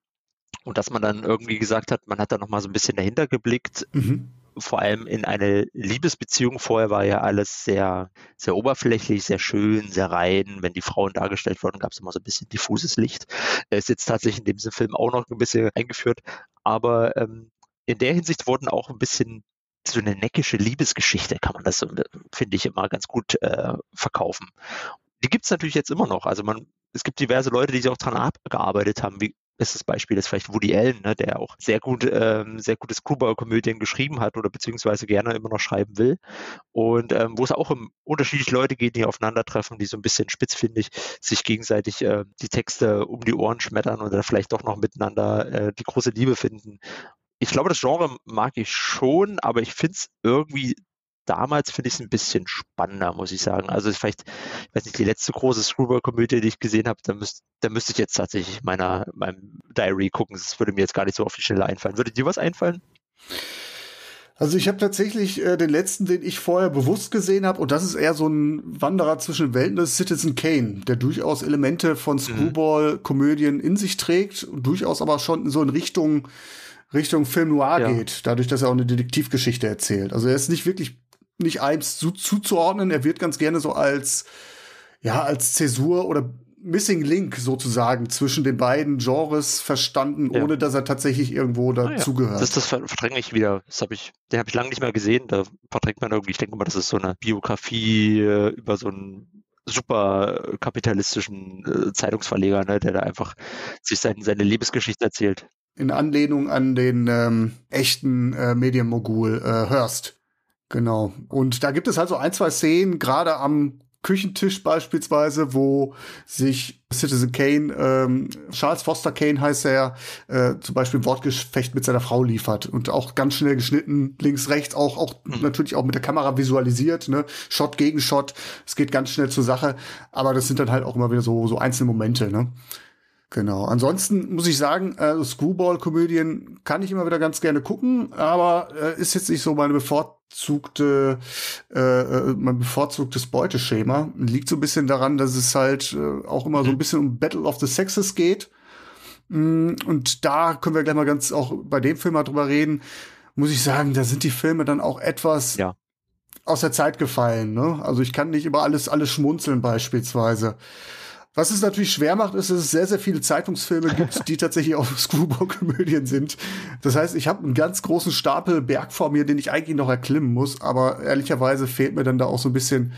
Speaker 3: Und dass man dann irgendwie gesagt hat, man hat da noch mal so ein bisschen dahinter geblickt, mhm. vor allem in eine Liebesbeziehung. Vorher war ja alles sehr, sehr oberflächlich, sehr schön, sehr rein. Wenn die Frauen dargestellt wurden, gab es immer so ein bisschen diffuses Licht. Er ist jetzt tatsächlich in diesem Film auch noch ein bisschen eingeführt. Aber ähm, in der Hinsicht wurden auch ein bisschen so eine neckische Liebesgeschichte kann man das, finde ich, immer ganz gut äh, verkaufen. Die gibt es natürlich jetzt immer noch. Also man, es gibt diverse Leute, die sich auch daran abgearbeitet haben, wie bestes Beispiel ist vielleicht Woody Allen, ne, der auch sehr gut, ähm, sehr gute Screwball-Komödien geschrieben hat oder beziehungsweise gerne immer noch schreiben will. Und ähm, wo es auch um unterschiedliche Leute geht, die aufeinandertreffen, die so ein bisschen spitzfindig sich gegenseitig äh, die Texte um die Ohren schmettern oder vielleicht doch noch miteinander äh, die große Liebe finden ich glaube, das Genre mag ich schon, aber ich finde es irgendwie damals finde ich es ein bisschen spannender, muss ich sagen. Also vielleicht, ich weiß nicht, die letzte große Screwball-Komödie, die ich gesehen habe, da, müsst, da müsste ich jetzt tatsächlich meiner, meinem Diary gucken. Das würde mir jetzt gar nicht so auf die Schnelle einfallen. Würde dir was einfallen?
Speaker 2: Also ich habe tatsächlich äh, den letzten, den ich vorher bewusst gesehen habe, und das ist eher so ein Wanderer zwischen Welten, das ist Citizen Kane, der durchaus Elemente von mhm. Screwball-Komödien in sich trägt und durchaus aber schon so in Richtung Richtung Film Noir ja. geht, dadurch, dass er auch eine Detektivgeschichte erzählt. Also er ist nicht wirklich nicht eins zu, zuzuordnen, er wird ganz gerne so als ja, als Zäsur oder Missing Link sozusagen zwischen den beiden Genres verstanden, ja. ohne dass er tatsächlich irgendwo dazugehört. Ah,
Speaker 3: ja. Das, das verdränge ich wieder. Das habe ich, den habe ich lange nicht mehr gesehen. Da verdrängt man irgendwie, ich denke mal, das ist so eine Biografie äh, über so einen super kapitalistischen äh, Zeitungsverleger, ne, der da einfach sich sein, seine Lebensgeschichte erzählt
Speaker 2: in Anlehnung an den ähm, echten äh, Medienmogul äh, Hearst. Genau. Und da gibt es halt so ein, zwei Szenen, gerade am Küchentisch beispielsweise, wo sich Citizen Kane, ähm, Charles Foster Kane heißt er, äh, zum Beispiel ein Wortgefecht mit seiner Frau liefert und auch ganz schnell geschnitten, links, rechts, auch, auch mhm. natürlich auch mit der Kamera visualisiert, ne, Shot gegen Shot, es geht ganz schnell zur Sache, aber das sind dann halt auch immer wieder so, so einzelne Momente, ne. Genau. Ansonsten muss ich sagen, äh, Screwball-Komödien kann ich immer wieder ganz gerne gucken, aber äh, ist jetzt nicht so meine bevorzugte, äh, äh, mein bevorzugtes Beuteschema. Liegt so ein bisschen daran, dass es halt äh, auch immer so ein bisschen um Battle of the Sexes geht. Mm, und da können wir gleich mal ganz auch bei dem Film mal drüber reden. Muss ich sagen, da sind die Filme dann auch etwas ja. aus der Zeit gefallen. Ne? Also ich kann nicht über alles alles schmunzeln beispielsweise. Was es natürlich schwer macht, ist, dass es sehr, sehr viele Zeitungsfilme gibt, die tatsächlich auch Screwball-Komödien sind. Das heißt, ich habe einen ganz großen Stapel Berg vor mir, den ich eigentlich noch erklimmen muss, aber ehrlicherweise fehlt mir dann da auch so ein bisschen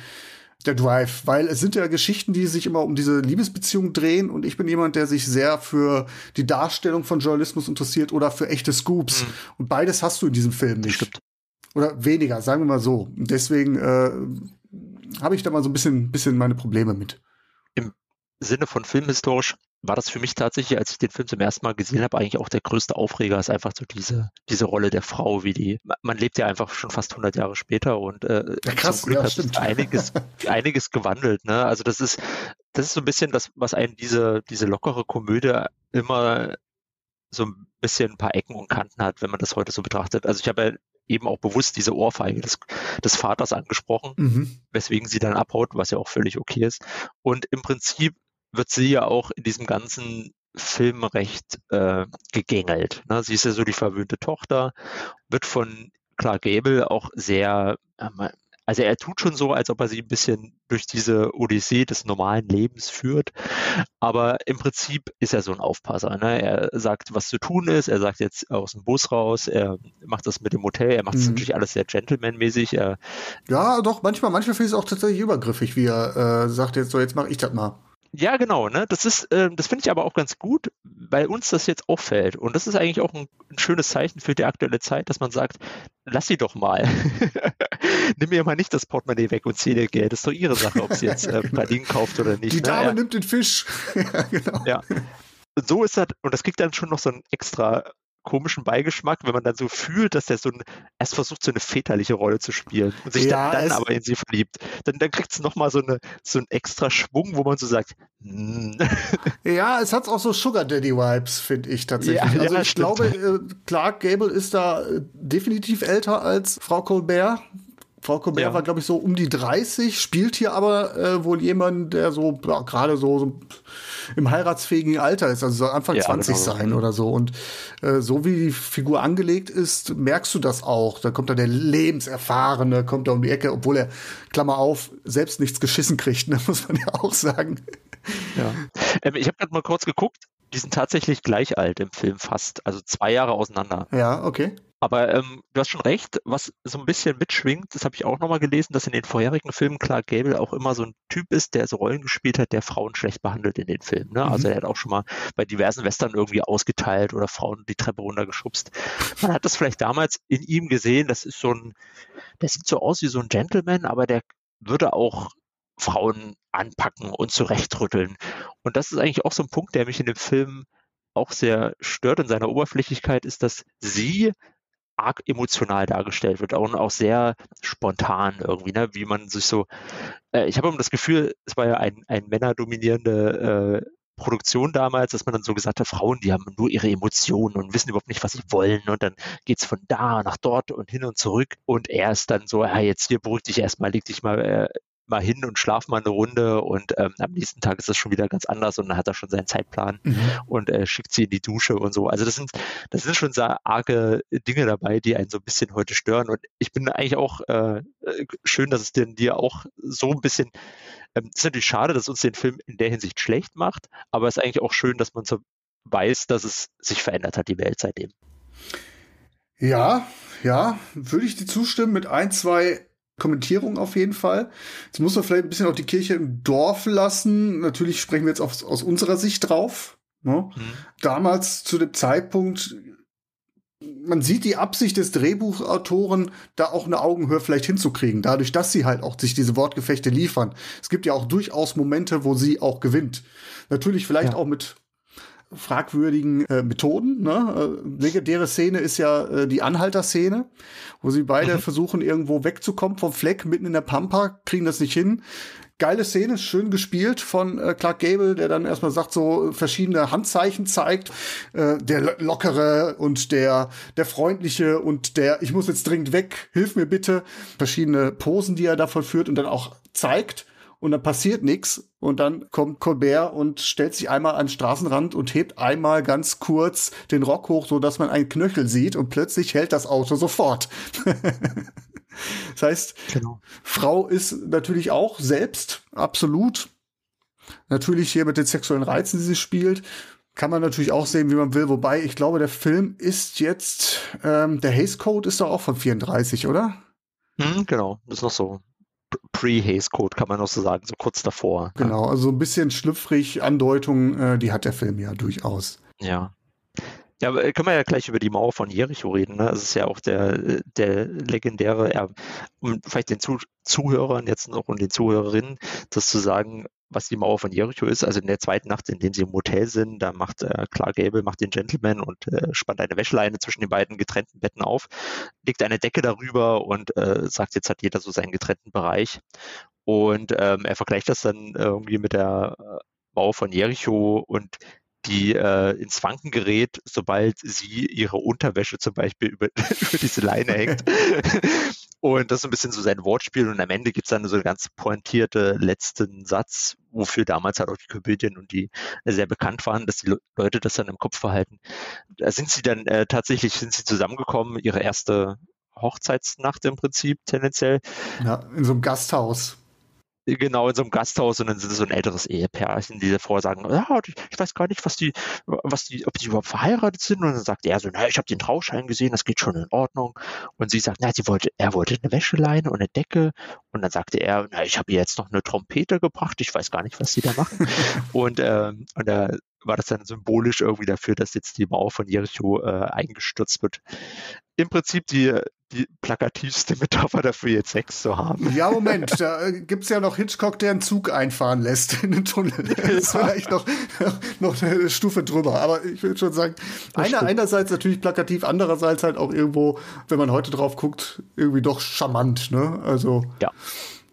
Speaker 2: der Drive, weil es sind ja Geschichten, die sich immer um diese Liebesbeziehung drehen und ich bin jemand, der sich sehr für die Darstellung von Journalismus interessiert oder für echte Scoops. Mhm. Und beides hast du in diesem Film nicht. Stimmt. Oder weniger, sagen wir mal so. Und deswegen äh, habe ich da mal so ein bisschen, bisschen meine Probleme mit.
Speaker 3: Sinne von filmhistorisch war das für mich tatsächlich, als ich den Film zum ersten Mal gesehen habe, eigentlich auch der größte Aufreger, ist einfach so diese, diese Rolle der Frau, wie die, man lebt ja einfach schon fast 100 Jahre später und äh, ja, krass, zum Glück ja, hat sich einiges, einiges gewandelt, ne? Also das ist, das ist so ein bisschen das, was einen diese, diese lockere Komödie immer so ein bisschen ein paar Ecken und Kanten hat, wenn man das heute so betrachtet. Also ich habe ja eben auch bewusst diese Ohrfeige des, des Vaters angesprochen, mhm. weswegen sie dann abhaut, was ja auch völlig okay ist. Und im Prinzip wird sie ja auch in diesem ganzen Film recht äh, gegängelt. Ne? Sie ist ja so die verwöhnte Tochter, wird von Clark Gable auch sehr, ähm, also er tut schon so, als ob er sie ein bisschen durch diese Odyssee des normalen Lebens führt. Aber im Prinzip ist er so ein Aufpasser. Ne? Er sagt, was zu tun ist. Er sagt jetzt aus dem Bus raus. Er macht das mit dem Hotel. Er macht es
Speaker 2: Mhm.
Speaker 3: natürlich alles sehr gentlemanmäßig.
Speaker 2: Ja, doch, manchmal, manchmal finde ich es auch tatsächlich übergriffig, wie er äh, sagt jetzt so, jetzt mache ich das mal.
Speaker 3: Ja, genau. Ne? Das ist, ähm, das finde ich aber auch ganz gut, weil uns das jetzt auffällt. Und das ist eigentlich auch ein, ein schönes Zeichen für die aktuelle Zeit, dass man sagt, lass sie doch mal. Nimm ihr mal nicht das Portemonnaie weg und zähl ihr Geld. Das ist doch ihre Sache, ob sie jetzt äh, Pralinen kauft oder nicht.
Speaker 2: Die? Dame
Speaker 3: Er-
Speaker 2: nimmt den Fisch. ja, genau.
Speaker 3: Ja. Und so ist das, und das kriegt dann schon noch so einen extra komischen Beigeschmack, wenn man dann so fühlt, dass der so ein, erst versucht, so eine väterliche Rolle zu spielen und sich
Speaker 2: Ja,
Speaker 3: dann, dann aber in sie verliebt. Dann, dann kriegt es nochmal so, eine, so einen extra Schwung, wo man so sagt, hm,
Speaker 2: Ja, es hat auch so Sugar Daddy Vibes, finde ich tatsächlich.
Speaker 3: Ja,
Speaker 2: also
Speaker 3: ja,
Speaker 2: ich
Speaker 3: stimmt.
Speaker 2: glaube, äh, Clark Gable ist da äh, definitiv älter als Frau Colbert. Frau Colbert
Speaker 3: Ja.
Speaker 2: war, glaube ich, so um die 30, spielt hier aber äh, wohl jemand, der so ja, gerade so, so im heiratsfähigen Alter ist, also soll Anfang
Speaker 3: Ja,
Speaker 2: 20
Speaker 3: genau.
Speaker 2: sein oder so. Und äh, so wie die Figur angelegt ist, merkst du das auch. Da kommt da der Lebenserfahrene, kommt da um die Ecke, obwohl er, Klammer auf, selbst nichts geschissen kriegt, ne, muss man ja auch sagen.
Speaker 3: ja. Ähm, ich habe gerade mal kurz geguckt, die sind tatsächlich gleich alt im Film fast, also zwei Jahre auseinander.
Speaker 2: Ja, okay.
Speaker 3: Aber ähm, du hast schon recht, was so ein bisschen mitschwingt, das habe ich auch nochmal gelesen, dass in den vorherigen Filmen Clark Gable auch immer so ein Typ ist, der so Rollen gespielt hat, der Frauen schlecht behandelt in den Filmen. Ne? Also
Speaker 2: Mhm.
Speaker 3: er hat auch schon mal bei diversen Western irgendwie ausgeteilt oder Frauen die Treppe runtergeschubst. Man hat das vielleicht damals in ihm gesehen, das ist so ein, der sieht so aus wie so ein Gentleman, aber der würde auch Frauen anpacken und zurechtrütteln. Und das ist eigentlich auch so ein Punkt, der mich in dem Film auch sehr stört in seiner Oberflächlichkeit, ist, dass sie arg emotional dargestellt wird und auch sehr spontan irgendwie, ne? wie man sich so, äh, ich habe immer das Gefühl, es war ja ein, ein männerdominierende äh, Produktion damals, dass man dann so gesagt hat, Frauen, die haben nur ihre Emotionen und wissen überhaupt nicht, was sie wollen und dann geht's von da nach dort und hin und zurück und er ist dann so, ja, jetzt hier beruhig dich erstmal, leg dich mal äh, mal hin und schlaf mal eine Runde und ähm, am nächsten Tag ist das schon wieder ganz anders und dann hat er schon seinen Zeitplan und äh, schickt sie in die Dusche und so. Also das sind, das sind schon sehr arge Dinge dabei, die einen so ein bisschen heute stören. Und ich bin eigentlich auch äh, schön, dass es denn dir auch so ein bisschen, ähm, ist natürlich schade, dass uns den Film in der Hinsicht schlecht macht, aber es ist eigentlich auch schön, dass man so weiß, dass es sich verändert hat, die Welt seitdem.
Speaker 2: Ja, ja, würde ich dir zustimmen mit ein, zwei Kommentierungen auf jeden Fall. Jetzt muss man vielleicht ein bisschen auch die Kirche im Dorf lassen. Natürlich sprechen wir jetzt aus, aus unserer Sicht drauf. Ne?
Speaker 3: Mhm.
Speaker 2: Damals zu dem Zeitpunkt, man sieht die Absicht des Drehbuchautoren, da auch eine Augenhöhe vielleicht hinzukriegen, dadurch, dass sie halt auch sich diese Wortgefechte liefern. Es gibt ja auch durchaus Momente, wo sie auch gewinnt. Natürlich vielleicht
Speaker 3: Ja.
Speaker 2: auch mit fragwürdigen äh, Methoden. Ne? Äh, legendäre Szene ist ja äh, die Anhalter-Szene, wo sie beide versuchen, irgendwo wegzukommen vom Fleck mitten in der Pampa, kriegen das nicht hin. Geile Szene, schön gespielt von äh, Clark Gable, der dann erstmal sagt, so verschiedene Handzeichen zeigt. Äh, der lo- lockere und der, der freundliche und der, ich muss jetzt dringend weg, hilf mir bitte. Verschiedene Posen, die er da vollführt und dann auch zeigt und dann passiert nichts und dann kommt Colbert und stellt sich einmal an den Straßenrand und hebt einmal ganz kurz den Rock hoch, so dass man einen Knöchel sieht und plötzlich hält das Auto sofort. das heißt,
Speaker 3: Genau.
Speaker 2: Frau ist natürlich auch selbst absolut natürlich hier mit den sexuellen Reizen, die sie spielt. Kann man natürlich auch sehen, wie man will. Wobei, ich glaube, der Film ist jetzt, ähm, der Haze Code ist doch auch von 34, oder?
Speaker 3: Mhm, genau, das ist noch so Pre-Haze Code, kann man noch so sagen, so kurz davor.
Speaker 2: Genau, also ein bisschen schlüpfrig, Andeutungen, äh, die hat der Film ja durchaus.
Speaker 3: Ja. Ja, aber äh, können wir ja gleich über die Mauer von Jericho reden. Ne? Das ist ja auch der, der legendäre, um vielleicht den Zu Zuhörern jetzt noch und den Zuhörerinnen das zu sagen, was die Mauer von Jericho ist. Also in der zweiten Nacht, in dem sie im Hotel sind, da macht äh, Clark Gable macht den Gentleman und äh, spannt eine Wäscheleine zwischen den beiden getrennten Betten auf, legt eine Decke darüber und äh, sagt, jetzt hat jeder so seinen getrennten Bereich. Und ähm, er vergleicht das dann irgendwie mit der äh, Mauer von Jericho und die äh, ins Wanken gerät, sobald sie ihre Unterwäsche zum Beispiel über, über diese Leine hängt. Und das ist ein bisschen so sein Wortspiel und am Ende gibt es dann so einen ganz pointierte letzten Satz, wofür damals halt auch die Komödien und die sehr bekannt waren, dass die Leute das dann im Kopf verhalten. Da sind sie dann äh, tatsächlich sind sie zusammengekommen, ihre erste Hochzeitsnacht im Prinzip tendenziell.
Speaker 2: Ja, in so einem Gasthaus
Speaker 3: genau in so einem Gasthaus und dann sind es so ein älteres Ehepärchen, die davor sagen, ja, ich weiß gar nicht, was die, was die, ob die überhaupt verheiratet sind. Und dann sagt er so, na, ich habe den Trauschein gesehen, das geht schon in Ordnung. Und sie sagt, na, sie wollte, er wollte eine Wäscheleine und eine Decke. Und dann sagte er, na, ich habe ihr jetzt noch eine Trompete gebracht, ich weiß gar nicht, was sie da machen. und, ähm, und da war das dann symbolisch irgendwie dafür, dass jetzt die Mauer von Jericho äh, eingestürzt wird. Im Prinzip die, die plakativste Metapher dafür, jetzt Sex zu haben.
Speaker 2: Ja, Moment, da äh, gibt's ja noch Hitchcock, der einen Zug einfahren lässt in den Tunnel. Das ist vielleicht noch, noch eine Stufe drüber. Aber ich würde schon sagen, einer, einerseits natürlich plakativ, andererseits halt auch irgendwo, wenn man heute drauf guckt, irgendwie doch charmant. Ne? Also,
Speaker 3: ja.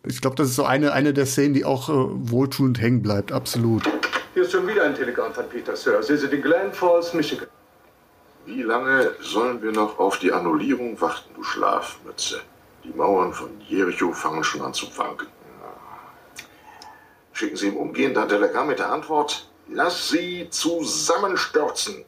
Speaker 2: ich glaube, das ist so eine, eine der Szenen, die auch äh, wohltuend hängen bleibt, absolut.
Speaker 8: Hier ist schon wieder ein Telegramm von Peter, Sir. Sie sind in Glen Falls, Michigan.
Speaker 9: Wie lange sollen wir noch auf die Annullierung warten, du Schlafmütze? Die Mauern von Jericho fangen schon an zu wanken. Schicken Sie ihm umgehend ein Telegramm mit der Antwort, lass sie zusammenstürzen.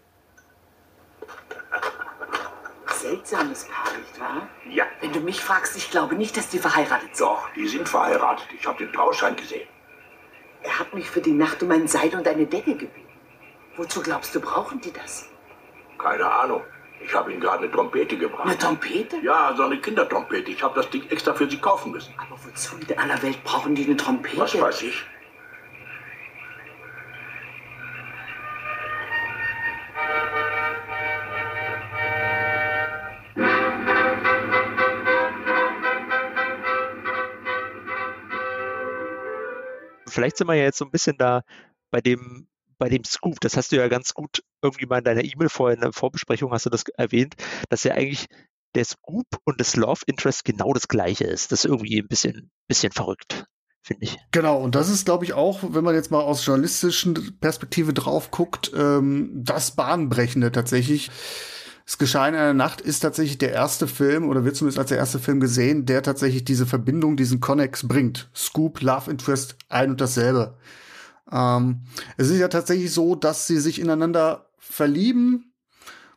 Speaker 6: Seltsames Paar, nicht wahr?
Speaker 8: Ja.
Speaker 6: Wenn du mich fragst, ich glaube nicht, dass die verheiratet sind.
Speaker 8: Doch, die sind verheiratet. Ich habe den Trauschein gesehen.
Speaker 6: Er hat mich für die Nacht um ein Seil und eine Decke gebeten. Wozu glaubst du, brauchen die das?
Speaker 8: Keine Ahnung. Ich habe Ihnen gerade eine Trompete gebracht.
Speaker 6: Eine Trompete?
Speaker 8: Ja, so eine Kindertrompete. Ich habe das Ding extra für Sie kaufen müssen.
Speaker 6: Aber wozu in aller Welt brauchen die eine Trompete?
Speaker 8: Was weiß ich?
Speaker 3: Vielleicht sind wir ja jetzt so ein bisschen da bei dem bei dem Scoop, das hast du ja ganz gut irgendwie mal in deiner E-Mail vorher in der Vorbesprechung hast du das erwähnt, dass ja eigentlich der Scoop und das Love Interest genau das gleiche ist. Das ist irgendwie ein bisschen, bisschen verrückt, finde ich.
Speaker 2: Genau, und das ist, glaube ich, auch, wenn man jetzt mal aus journalistischen Perspektive drauf guckt, ähm, das Bahnbrechende tatsächlich. Es geschah in einer Nacht ist tatsächlich der erste Film oder wird zumindest als der erste Film gesehen, der tatsächlich diese Verbindung, diesen Connex bringt. Scoop, Love Interest, ein und dasselbe. Ähm, es ist ja tatsächlich so, dass sie sich ineinander verlieben.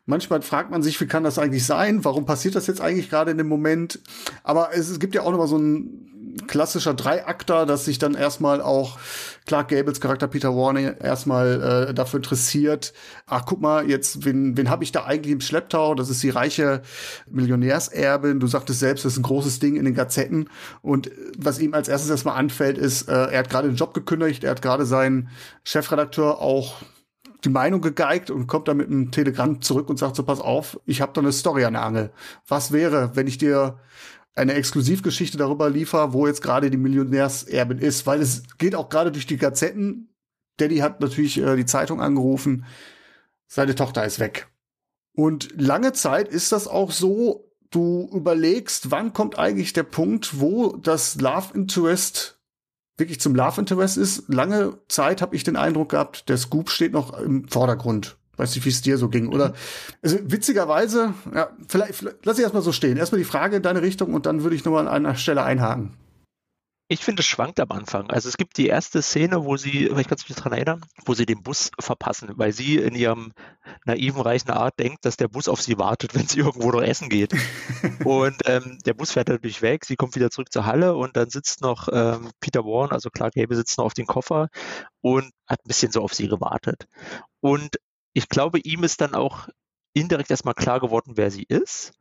Speaker 2: Manchmal fragt man sich, wie kann das eigentlich sein? Warum passiert das jetzt eigentlich gerade in dem Moment? Aber es, es gibt ja auch noch mal so ein klassischer Dreiakter, dass sich dann erstmal auch Clark Gables Charakter Peter Warner erstmal äh, dafür interessiert. Ach, guck mal, jetzt, wen, wen habe ich da eigentlich im Schlepptau? Das ist die reiche Millionärserbin. Du sagtest selbst, das ist ein großes Ding in den Gazetten. Und was ihm als erstes erstmal anfällt, ist, äh, er hat gerade den Job gekündigt, er hat gerade seinen Chefredakteur auch die Meinung gegeigt und kommt dann mit einem Telegramm zurück und sagt so, pass auf, ich habe da eine Story an der Angel. Was wäre, wenn ich dir eine Exklusivgeschichte darüber liefere, wo jetzt gerade die Millionärserbin ist, weil es geht auch gerade durch die Gazetten. Daddy hat natürlich äh, die Zeitung angerufen, seine Tochter ist weg. Und lange Zeit ist das auch so, du überlegst, wann kommt eigentlich der Punkt, wo das Love Interest wirklich zum Love Interest ist. Lange Zeit habe ich den Eindruck gehabt, der Scoop steht noch im Vordergrund. Weiß nicht, wie es dir so ging, oder? Also witzigerweise, ja, vielleicht, vielleicht lass ich erstmal so stehen. Erstmal die Frage in deine Richtung und dann würde ich nochmal an einer Stelle einhaken.
Speaker 3: Ich finde, es schwankt am Anfang. Also es gibt die erste Szene, wo sie, kannst du mich daran erinnern, wo sie den Bus verpassen, weil sie in ihrem naiven, reichen Art denkt, dass der Bus auf sie wartet, wenn sie irgendwo noch essen geht. und ähm, der Bus fährt natürlich weg, sie kommt wieder zurück zur Halle und dann sitzt noch ähm, Peter Warren, also Clark Gable, sitzt noch auf dem Koffer und hat ein bisschen so auf sie gewartet. Und ich glaube, ihm ist dann auch indirekt erstmal klar geworden, wer sie ist.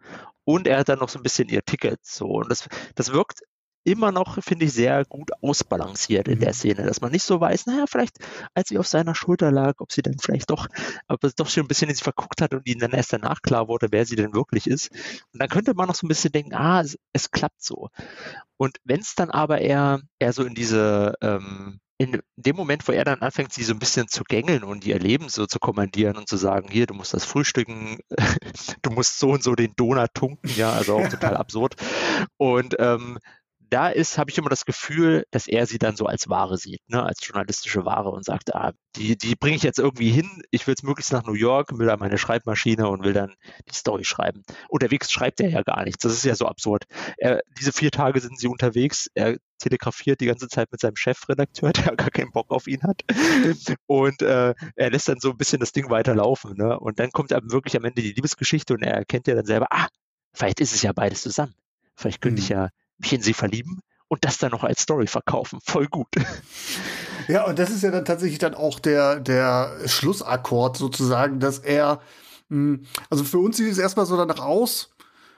Speaker 3: Und er hat dann noch so ein bisschen ihr Ticket. So. Und das, das wirkt immer noch, finde ich, sehr gut ausbalanciert in der mhm. Szene, dass man nicht so weiß, naja, vielleicht, als sie auf seiner Schulter lag, ob sie dann vielleicht doch, ob es doch schon ein bisschen in sie verguckt hat und ihnen dann erst danach klar wurde, wer sie denn wirklich ist. Und dann könnte man noch so ein bisschen denken, ah, es, es klappt so. Und wenn es dann aber eher, eher so in diese ähm, in dem Moment, wo er dann anfängt, sie so ein bisschen zu gängeln und ihr Leben so zu kommandieren und zu sagen, hier, du musst das frühstücken, du musst so und so den Donut tunken, ja, also auch total absurd. Und ähm, da ist, habe ich immer das Gefühl, dass er sie dann so als Ware sieht, ne, als journalistische Ware und sagt, ah, die, die bringe ich jetzt irgendwie hin, ich will es möglichst nach New York, will da meine Schreibmaschine und will dann die Story schreiben. Unterwegs schreibt er ja gar nichts, das ist ja so absurd. Er, diese vier Tage sind sie unterwegs, er telegrafiert die ganze Zeit mit seinem Chefredakteur, der gar keinen Bock auf ihn hat. Und äh, er lässt dann so ein bisschen das Ding weiterlaufen. Ne? Und dann kommt wirklich am Ende die Liebesgeschichte und er erkennt ja dann selber, ah, vielleicht ist es ja beides zusammen. Vielleicht könnte mhm. ich ja mich in sie verlieben und das dann noch als Story verkaufen. Voll gut.
Speaker 2: Ja, und das ist ja dann tatsächlich dann auch der, der Schlussakkord sozusagen, dass er, hm, also für uns sieht es erstmal so danach aus,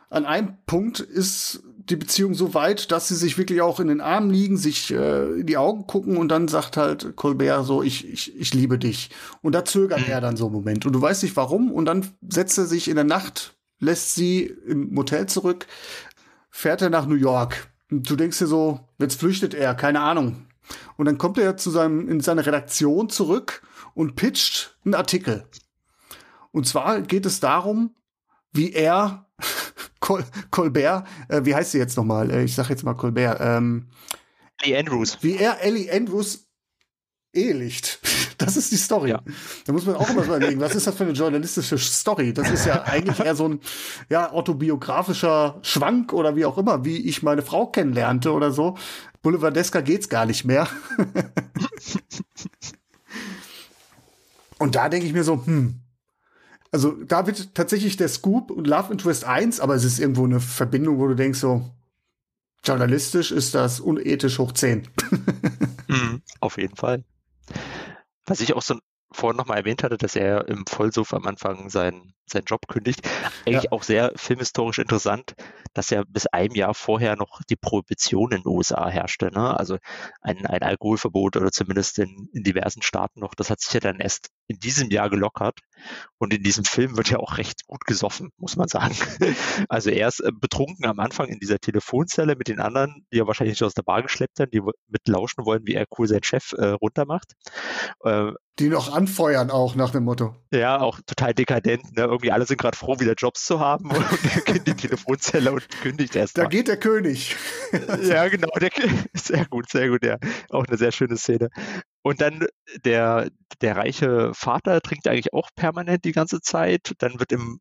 Speaker 2: an einem Punkt ist die Beziehung so weit, dass sie sich wirklich auch in den Armen liegen, sich äh, in die Augen gucken und dann sagt halt Colbert so, ich, ich, ich liebe dich. Und da zögert er dann so einen Moment. Und du weißt nicht warum. Und dann setzt er sich in der Nacht, lässt sie im Motel zurück, fährt er nach New York. Und du denkst dir so, jetzt flüchtet er, keine Ahnung. Und dann kommt er zu seinem, in seine Redaktion zurück und pitcht einen Artikel. Und zwar geht es darum, wie er Col Colbert, äh, wie heißt sie jetzt nochmal? Äh, ich sag jetzt mal Colbert. Ähm,
Speaker 3: Ellie Andrews.
Speaker 2: Wie er Ellie Andrews ehelicht. Das ist die Story. Ja. Da muss man auch immer so überlegen, was ist das für eine journalistische Story? Das ist ja eigentlich eher so ein ja, autobiografischer Schwank oder wie auch immer, wie ich meine Frau kennenlernte oder so. Boulevardesker geht's gar nicht mehr. Und da denke ich mir so, hm, also da wird tatsächlich der Scoop und Love Interest 1, aber es ist irgendwo eine Verbindung, wo du denkst so, journalistisch ist das unethisch hoch 10.
Speaker 3: mhm, auf jeden Fall. Was ich auch so vorhin nochmal erwähnt hatte, dass er im Vollsuff am Anfang seinen, seinen Job kündigt. Eigentlich ja. auch sehr filmhistorisch interessant, dass ja bis einem Jahr vorher noch die Prohibition in den USA herrschte. Ne? Also ein, ein Alkoholverbot oder zumindest in, in diversen Staaten noch. Das hat sich ja dann erst in diesem Jahr gelockert. Und in diesem Film wird ja auch recht gut gesoffen, muss man sagen. Also er ist äh, betrunken am Anfang in dieser Telefonzelle mit den anderen, die er wahrscheinlich nicht aus der Bar geschleppt haben, die mit lauschen wollen, wie er cool seinen Chef äh, runtermacht.
Speaker 2: Äh, die noch anfeuern auch nach dem Motto.
Speaker 3: Ja, auch total dekadent. Ne? Irgendwie alle sind gerade froh, wieder Jobs zu haben und er geht in die Telefonzelle und kündigt erst.
Speaker 2: Da mal. geht der König.
Speaker 3: ja, genau. Der, sehr gut, sehr gut. Ja, auch eine sehr schöne Szene. Und dann der, der reiche Vater trinkt eigentlich auch permanent die ganze Zeit. Dann wird im,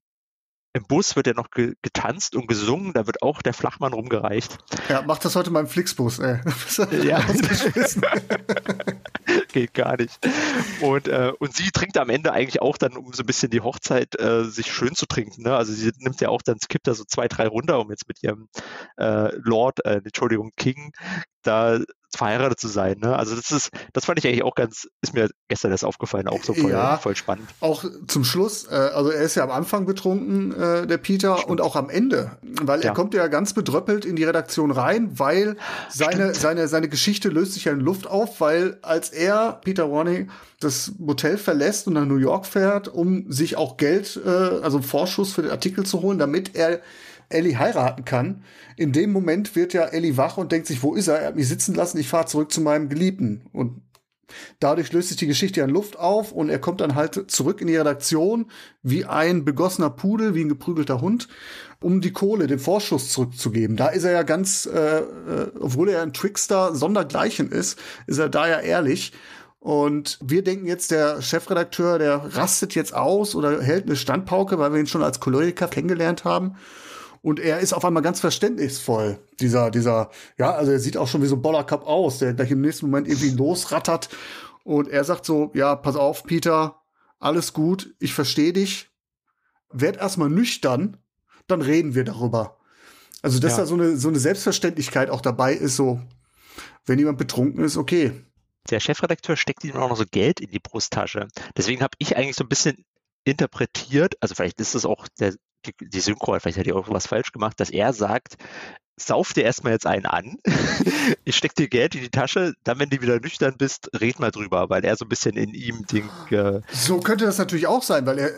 Speaker 3: im Bus wird ja noch ge getanzt und gesungen, da wird auch der Flachmann rumgereicht.
Speaker 2: Ja, mach das heute mal im Flixbus, ey.
Speaker 3: ja. Geht gar nicht. Und, äh, und sie trinkt am Ende eigentlich auch dann, um so ein bisschen die Hochzeit äh, sich schön zu trinken. Ne? Also sie nimmt ja auch dann, skippt da so zwei, drei runter, um jetzt mit ihrem äh, Lord, äh, Entschuldigung, King, da verheiratet zu sein. Ne? Also das ist, das fand ich eigentlich auch ganz, ist mir gestern erst aufgefallen, auch so voll, ja, voll spannend.
Speaker 2: Auch zum Schluss, äh, also er ist ja am Anfang betrunken, äh, der Peter, Stimmt. und auch am Ende, weil ja. er kommt ja ganz bedröppelt in die Redaktion rein, weil seine, seine, seine Geschichte löst sich ja in Luft auf, weil als er, Peter Warning, das Motel verlässt und nach New York fährt, um sich auch Geld, äh, also Vorschuss für den Artikel zu holen, damit er Ellie heiraten kann. In dem Moment wird ja Ellie wach und denkt sich, wo ist er? Er hat mich sitzen lassen, ich fahre zurück zu meinem Geliebten. Und dadurch löst sich die Geschichte ja in Luft auf und er kommt dann halt zurück in die Redaktion wie ein begossener Pudel, wie ein geprügelter Hund, um die Kohle, den Vorschuss zurückzugeben. Da ist er ja ganz, äh, äh, obwohl er ein Trickster sondergleichen ist, ist er da ja ehrlich. Und wir denken jetzt, der Chefredakteur, der rastet jetzt aus oder hält eine Standpauke, weil wir ihn schon als Choleriker kennengelernt haben. Und er ist auf einmal ganz verständnisvoll. Dieser, dieser, ja, also er sieht auch schon wie so ein Bollercup aus, der gleich im nächsten Moment irgendwie losrattert. Und er sagt so, ja, pass auf, Peter, alles gut, ich verstehe dich. Werd erstmal nüchtern, dann reden wir darüber. Also, dass ja. da so eine, so eine Selbstverständlichkeit auch dabei ist, so, wenn jemand betrunken ist, okay.
Speaker 3: Der Chefredakteur steckt ihm auch noch so Geld in die Brusttasche. Deswegen habe ich eigentlich so ein bisschen interpretiert, also vielleicht ist es auch der die, Synchro, vielleicht hat die auch was falsch gemacht, dass er sagt, sauf dir erstmal jetzt einen an, ich steck dir Geld in die Tasche, dann, wenn du wieder nüchtern bist, red mal drüber, weil er so ein bisschen in ihm Ding. Äh
Speaker 2: so könnte das natürlich auch sein, weil er,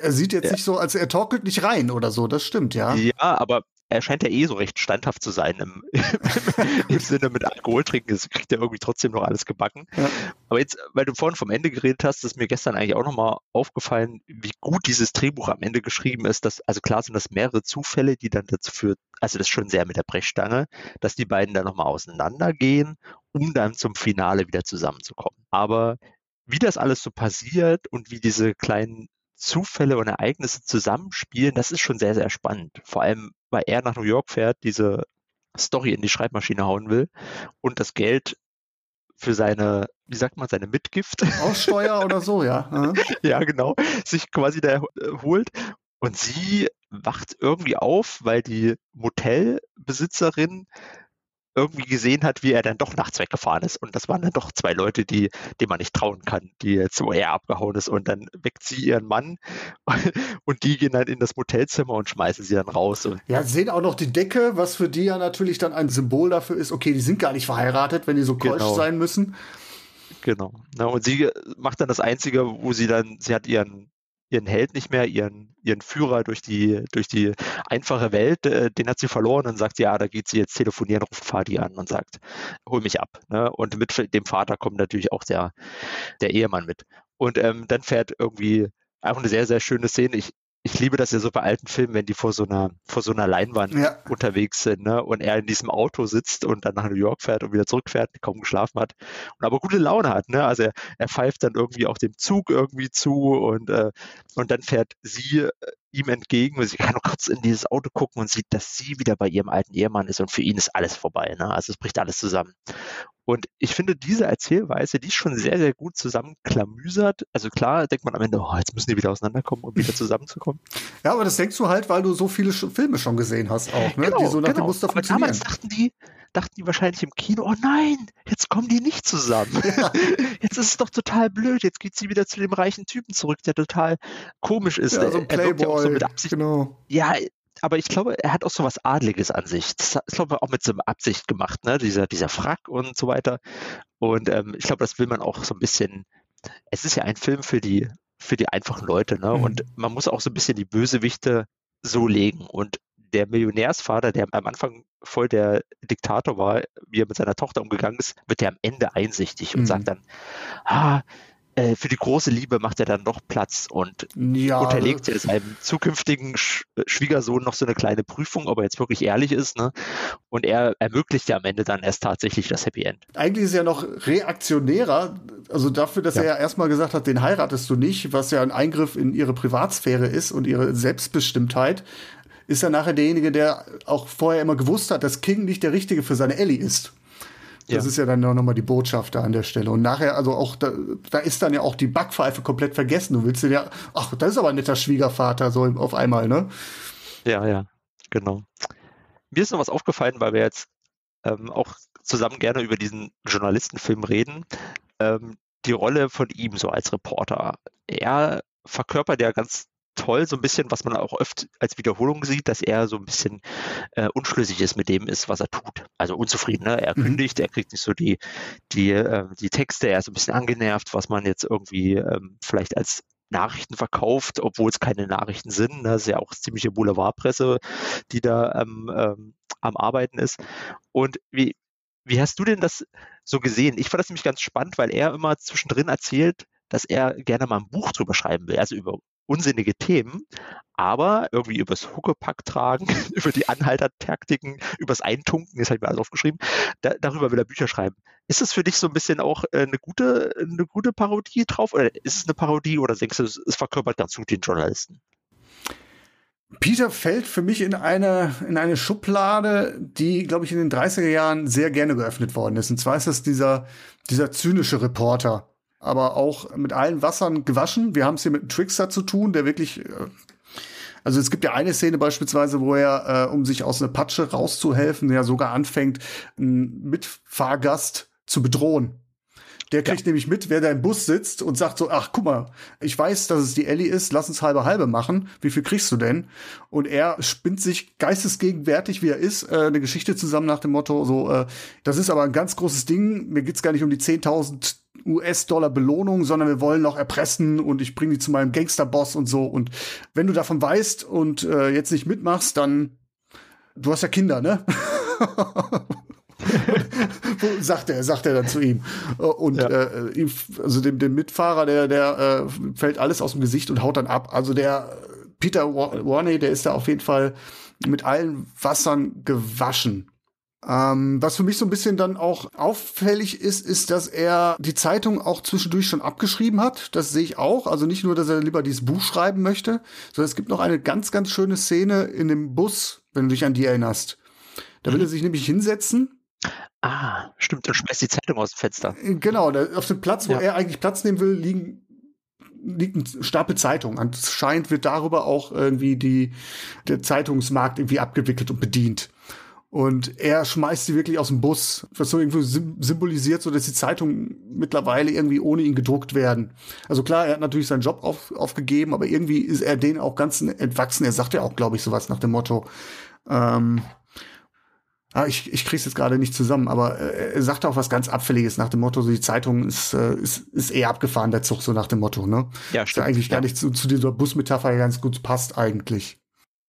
Speaker 2: er sieht jetzt ja. nicht so, als er torkelt nicht rein oder so, das stimmt, ja.
Speaker 3: Ja, aber er scheint ja eh so recht standhaft zu sein im, im Sinne mit Alkohol trinken, das kriegt er irgendwie trotzdem noch alles gebacken. Ja. Aber jetzt, weil du vorhin vom Ende geredet hast, ist mir gestern eigentlich auch nochmal aufgefallen, wie gut dieses Drehbuch am Ende geschrieben ist. Dass, also klar sind das mehrere Zufälle, die dann dazu führen, also das ist schon sehr mit der Brechstange, dass die beiden dann nochmal auseinandergehen, um dann zum Finale wieder zusammenzukommen. Aber wie das alles so passiert und wie diese kleinen Zufälle und Ereignisse zusammenspielen, das ist schon sehr, sehr spannend. Vor allem, weil er nach New York fährt, diese Story in die Schreibmaschine hauen will und das Geld für seine, wie sagt man, seine Mitgift.
Speaker 2: Aussteuer oder so, ja.
Speaker 3: ja, genau. Sich quasi da holt. Und sie wacht irgendwie auf, weil die Motelbesitzerin irgendwie gesehen hat, wie er dann doch nachts weggefahren ist. Und das waren dann doch zwei Leute, die, denen man nicht trauen kann, die jetzt wo er abgehauen ist. Und dann weckt sie ihren Mann und die gehen dann in das Motelzimmer und schmeißen sie dann raus. Und
Speaker 2: ja, sehen auch noch die Decke, was für die ja natürlich dann ein Symbol dafür ist, okay, die sind gar nicht verheiratet, wenn die so keusch genau. sein müssen.
Speaker 3: Genau. Na, und sie macht dann das Einzige, wo sie dann, sie hat ihren ihren Held nicht mehr, ihren, ihren Führer durch die, durch die einfache Welt, äh, den hat sie verloren und sagt, ja, da geht sie jetzt telefonieren, ruft Fadi an und sagt, hol mich ab. Ne? Und mit dem Vater kommt natürlich auch der, der Ehemann mit. Und ähm, dann fährt irgendwie auch eine sehr, sehr schöne Szene. Ich, ich liebe das ja so bei alten Filmen, wenn die vor so einer, vor so einer Leinwand ja. unterwegs sind, ne? Und er in diesem Auto sitzt und dann nach New York fährt und wieder zurückfährt, kaum geschlafen hat und aber gute Laune hat, ne? Also er, er pfeift dann irgendwie auch dem Zug irgendwie zu und, äh, und dann fährt sie äh, ihm entgegen und sie kann nur kurz in dieses Auto gucken und sieht, dass sie wieder bei ihrem alten Ehemann ist und für ihn ist alles vorbei, ne? Also es bricht alles zusammen. Und ich finde, diese Erzählweise, die ist schon sehr, sehr gut zusammenklamüsert. Also klar, denkt man am Ende, oh, jetzt müssen die wieder auseinanderkommen, um wieder zusammenzukommen.
Speaker 2: Ja, aber das denkst du halt, weil du so viele Filme schon gesehen hast auch, ne?
Speaker 3: Genau,
Speaker 2: die so nach
Speaker 3: genau.
Speaker 2: dem Muster
Speaker 3: aber damals dachten die, dachten die wahrscheinlich im Kino, oh nein, jetzt kommen die nicht zusammen. Ja. Jetzt ist es doch total blöd. Jetzt geht sie wieder zu dem reichen Typen zurück, der total komisch ist.
Speaker 2: Ja, so ein Playboy, so mit Absicht. Genau.
Speaker 3: Ja, aber ich glaube, er hat auch so was Adliges an sich. Das ist, glaube ich, auch mit so einer Absicht gemacht, ne? Dieser, dieser Frack und so weiter. Und ähm, ich glaube, das will man auch so ein bisschen. Es ist ja ein Film für die, für die einfachen Leute, ne? Mhm. Und man muss auch so ein bisschen die Bösewichte so legen. Und der Millionärsvater, der am Anfang voll der Diktator war, wie er mit seiner Tochter umgegangen ist, wird er am Ende einsichtig und mhm. sagt dann, ah, äh, für die große Liebe macht er dann noch Platz und ja, unterlegt er seinem zukünftigen Sch Schwiegersohn noch so eine kleine Prüfung, ob er jetzt wirklich ehrlich ist. Ne? Und er ermöglicht ja am Ende dann erst tatsächlich das Happy End.
Speaker 2: Eigentlich ist er noch reaktionärer, also dafür, dass ja. er ja erstmal gesagt hat, den heiratest du nicht, was ja ein Eingriff in ihre Privatsphäre ist und ihre Selbstbestimmtheit, ist er nachher derjenige, der auch vorher immer gewusst hat, dass King nicht der Richtige für seine Ellie ist. Das ja. ist ja dann noch mal die Botschaft da an der Stelle. Und nachher, also auch, da, da ist dann ja auch die Backpfeife komplett vergessen. Du willst dir ja, ach, das ist aber ein netter Schwiegervater, so auf einmal, ne?
Speaker 3: Ja, ja, genau. Mir ist noch was aufgefallen, weil wir jetzt ähm, auch zusammen gerne über diesen Journalistenfilm reden. Ähm, die Rolle von ihm so als Reporter. Er verkörpert ja ganz toll, so ein bisschen, was man auch oft als Wiederholung sieht, dass er so ein bisschen äh, unschlüssig ist mit dem ist, was er tut. Also unzufrieden. Ne? Er mhm. kündigt, er kriegt nicht so die, die, äh, die Texte, er ist ein bisschen angenervt, was man jetzt irgendwie ähm, vielleicht als Nachrichten verkauft, obwohl es keine Nachrichten sind. Ne? Das ist ja auch ziemliche Boulevardpresse, die da ähm, ähm, am Arbeiten ist. Und wie, wie hast du denn das so gesehen? Ich fand das nämlich ganz spannend, weil er immer zwischendrin erzählt, dass er gerne mal ein Buch drüber schreiben will, also über unsinnige Themen, aber irgendwie übers Huckepack tragen, über die Anhaltertaktiken, übers Eintunken, das habe ich mir alles aufgeschrieben, da, darüber will er Bücher schreiben. Ist es für dich so ein bisschen auch äh, eine gute, eine gute Parodie drauf oder ist es eine Parodie oder denkst du, es verkörpert ganz gut den Journalisten?
Speaker 2: Peter fällt für mich in eine, in eine Schublade, die, glaube ich, in den 30er Jahren sehr gerne geöffnet worden ist. Und zwar ist das dieser, dieser zynische Reporter aber auch mit allen Wassern gewaschen. Wir haben es hier mit einem Trickster zu tun, der wirklich äh, also es gibt ja eine Szene beispielsweise, wo er, äh, um sich aus einer Patsche rauszuhelfen, ja sogar anfängt, einen Mitfahrgast zu bedrohen. Der kriegt ja. nämlich mit, wer da im Bus sitzt und sagt so, ach, guck mal, ich weiß, dass es die Ellie ist, lass uns halbe halbe machen. Wie viel kriegst du denn? Und er spinnt sich geistesgegenwärtig, wie er ist, äh, eine Geschichte zusammen nach dem Motto, so, äh, das ist aber ein ganz großes Ding, mir geht's gar nicht um die 10.000 US-Dollar Belohnung, sondern wir wollen noch erpressen und ich bringe die zu meinem Gangsterboss und so. Und wenn du davon weißt und äh, jetzt nicht mitmachst, dann du hast ja Kinder, ne? sagt er, sagt er dann zu ihm. Und ja. äh, also dem, dem Mitfahrer, der, der äh, fällt alles aus dem Gesicht und haut dann ab. Also der Peter Warney, der ist da auf jeden Fall mit allen Wassern gewaschen. Ähm, was für mich so ein bisschen dann auch auffällig ist, ist, dass er die Zeitung auch zwischendurch schon abgeschrieben hat. Das sehe ich auch. Also nicht nur, dass er lieber dieses Buch schreiben möchte, sondern es gibt noch eine ganz, ganz schöne Szene in dem Bus, wenn du dich an die erinnerst. Da will er sich nämlich hinsetzen.
Speaker 3: Ah, stimmt, und schmeißt die Zeitung aus dem Fenster.
Speaker 2: Genau, da, auf dem Platz, wo ja. er eigentlich Platz nehmen will, liegen liegt ein Stapel Zeitung. Anscheinend wird darüber auch irgendwie die, der Zeitungsmarkt irgendwie abgewickelt und bedient. Und er schmeißt sie wirklich aus dem Bus, was so irgendwie symbolisiert, so dass die Zeitungen mittlerweile irgendwie ohne ihn gedruckt werden. Also klar, er hat natürlich seinen Job auf, aufgegeben, aber irgendwie ist er denen auch ganz entwachsen. Er sagt ja auch, glaube ich, sowas nach dem Motto, ähm, Ah, ich, ich krieg's jetzt gerade nicht zusammen, aber äh, er sagt auch was ganz Abfälliges nach dem Motto, so die Zeitung ist, äh, ist, ist eher abgefahren, der Zug, so nach dem Motto, ne?
Speaker 3: Ja, stimmt.
Speaker 2: Der eigentlich
Speaker 3: ja.
Speaker 2: gar nicht zu, zu dieser Busmetapher ganz gut passt eigentlich.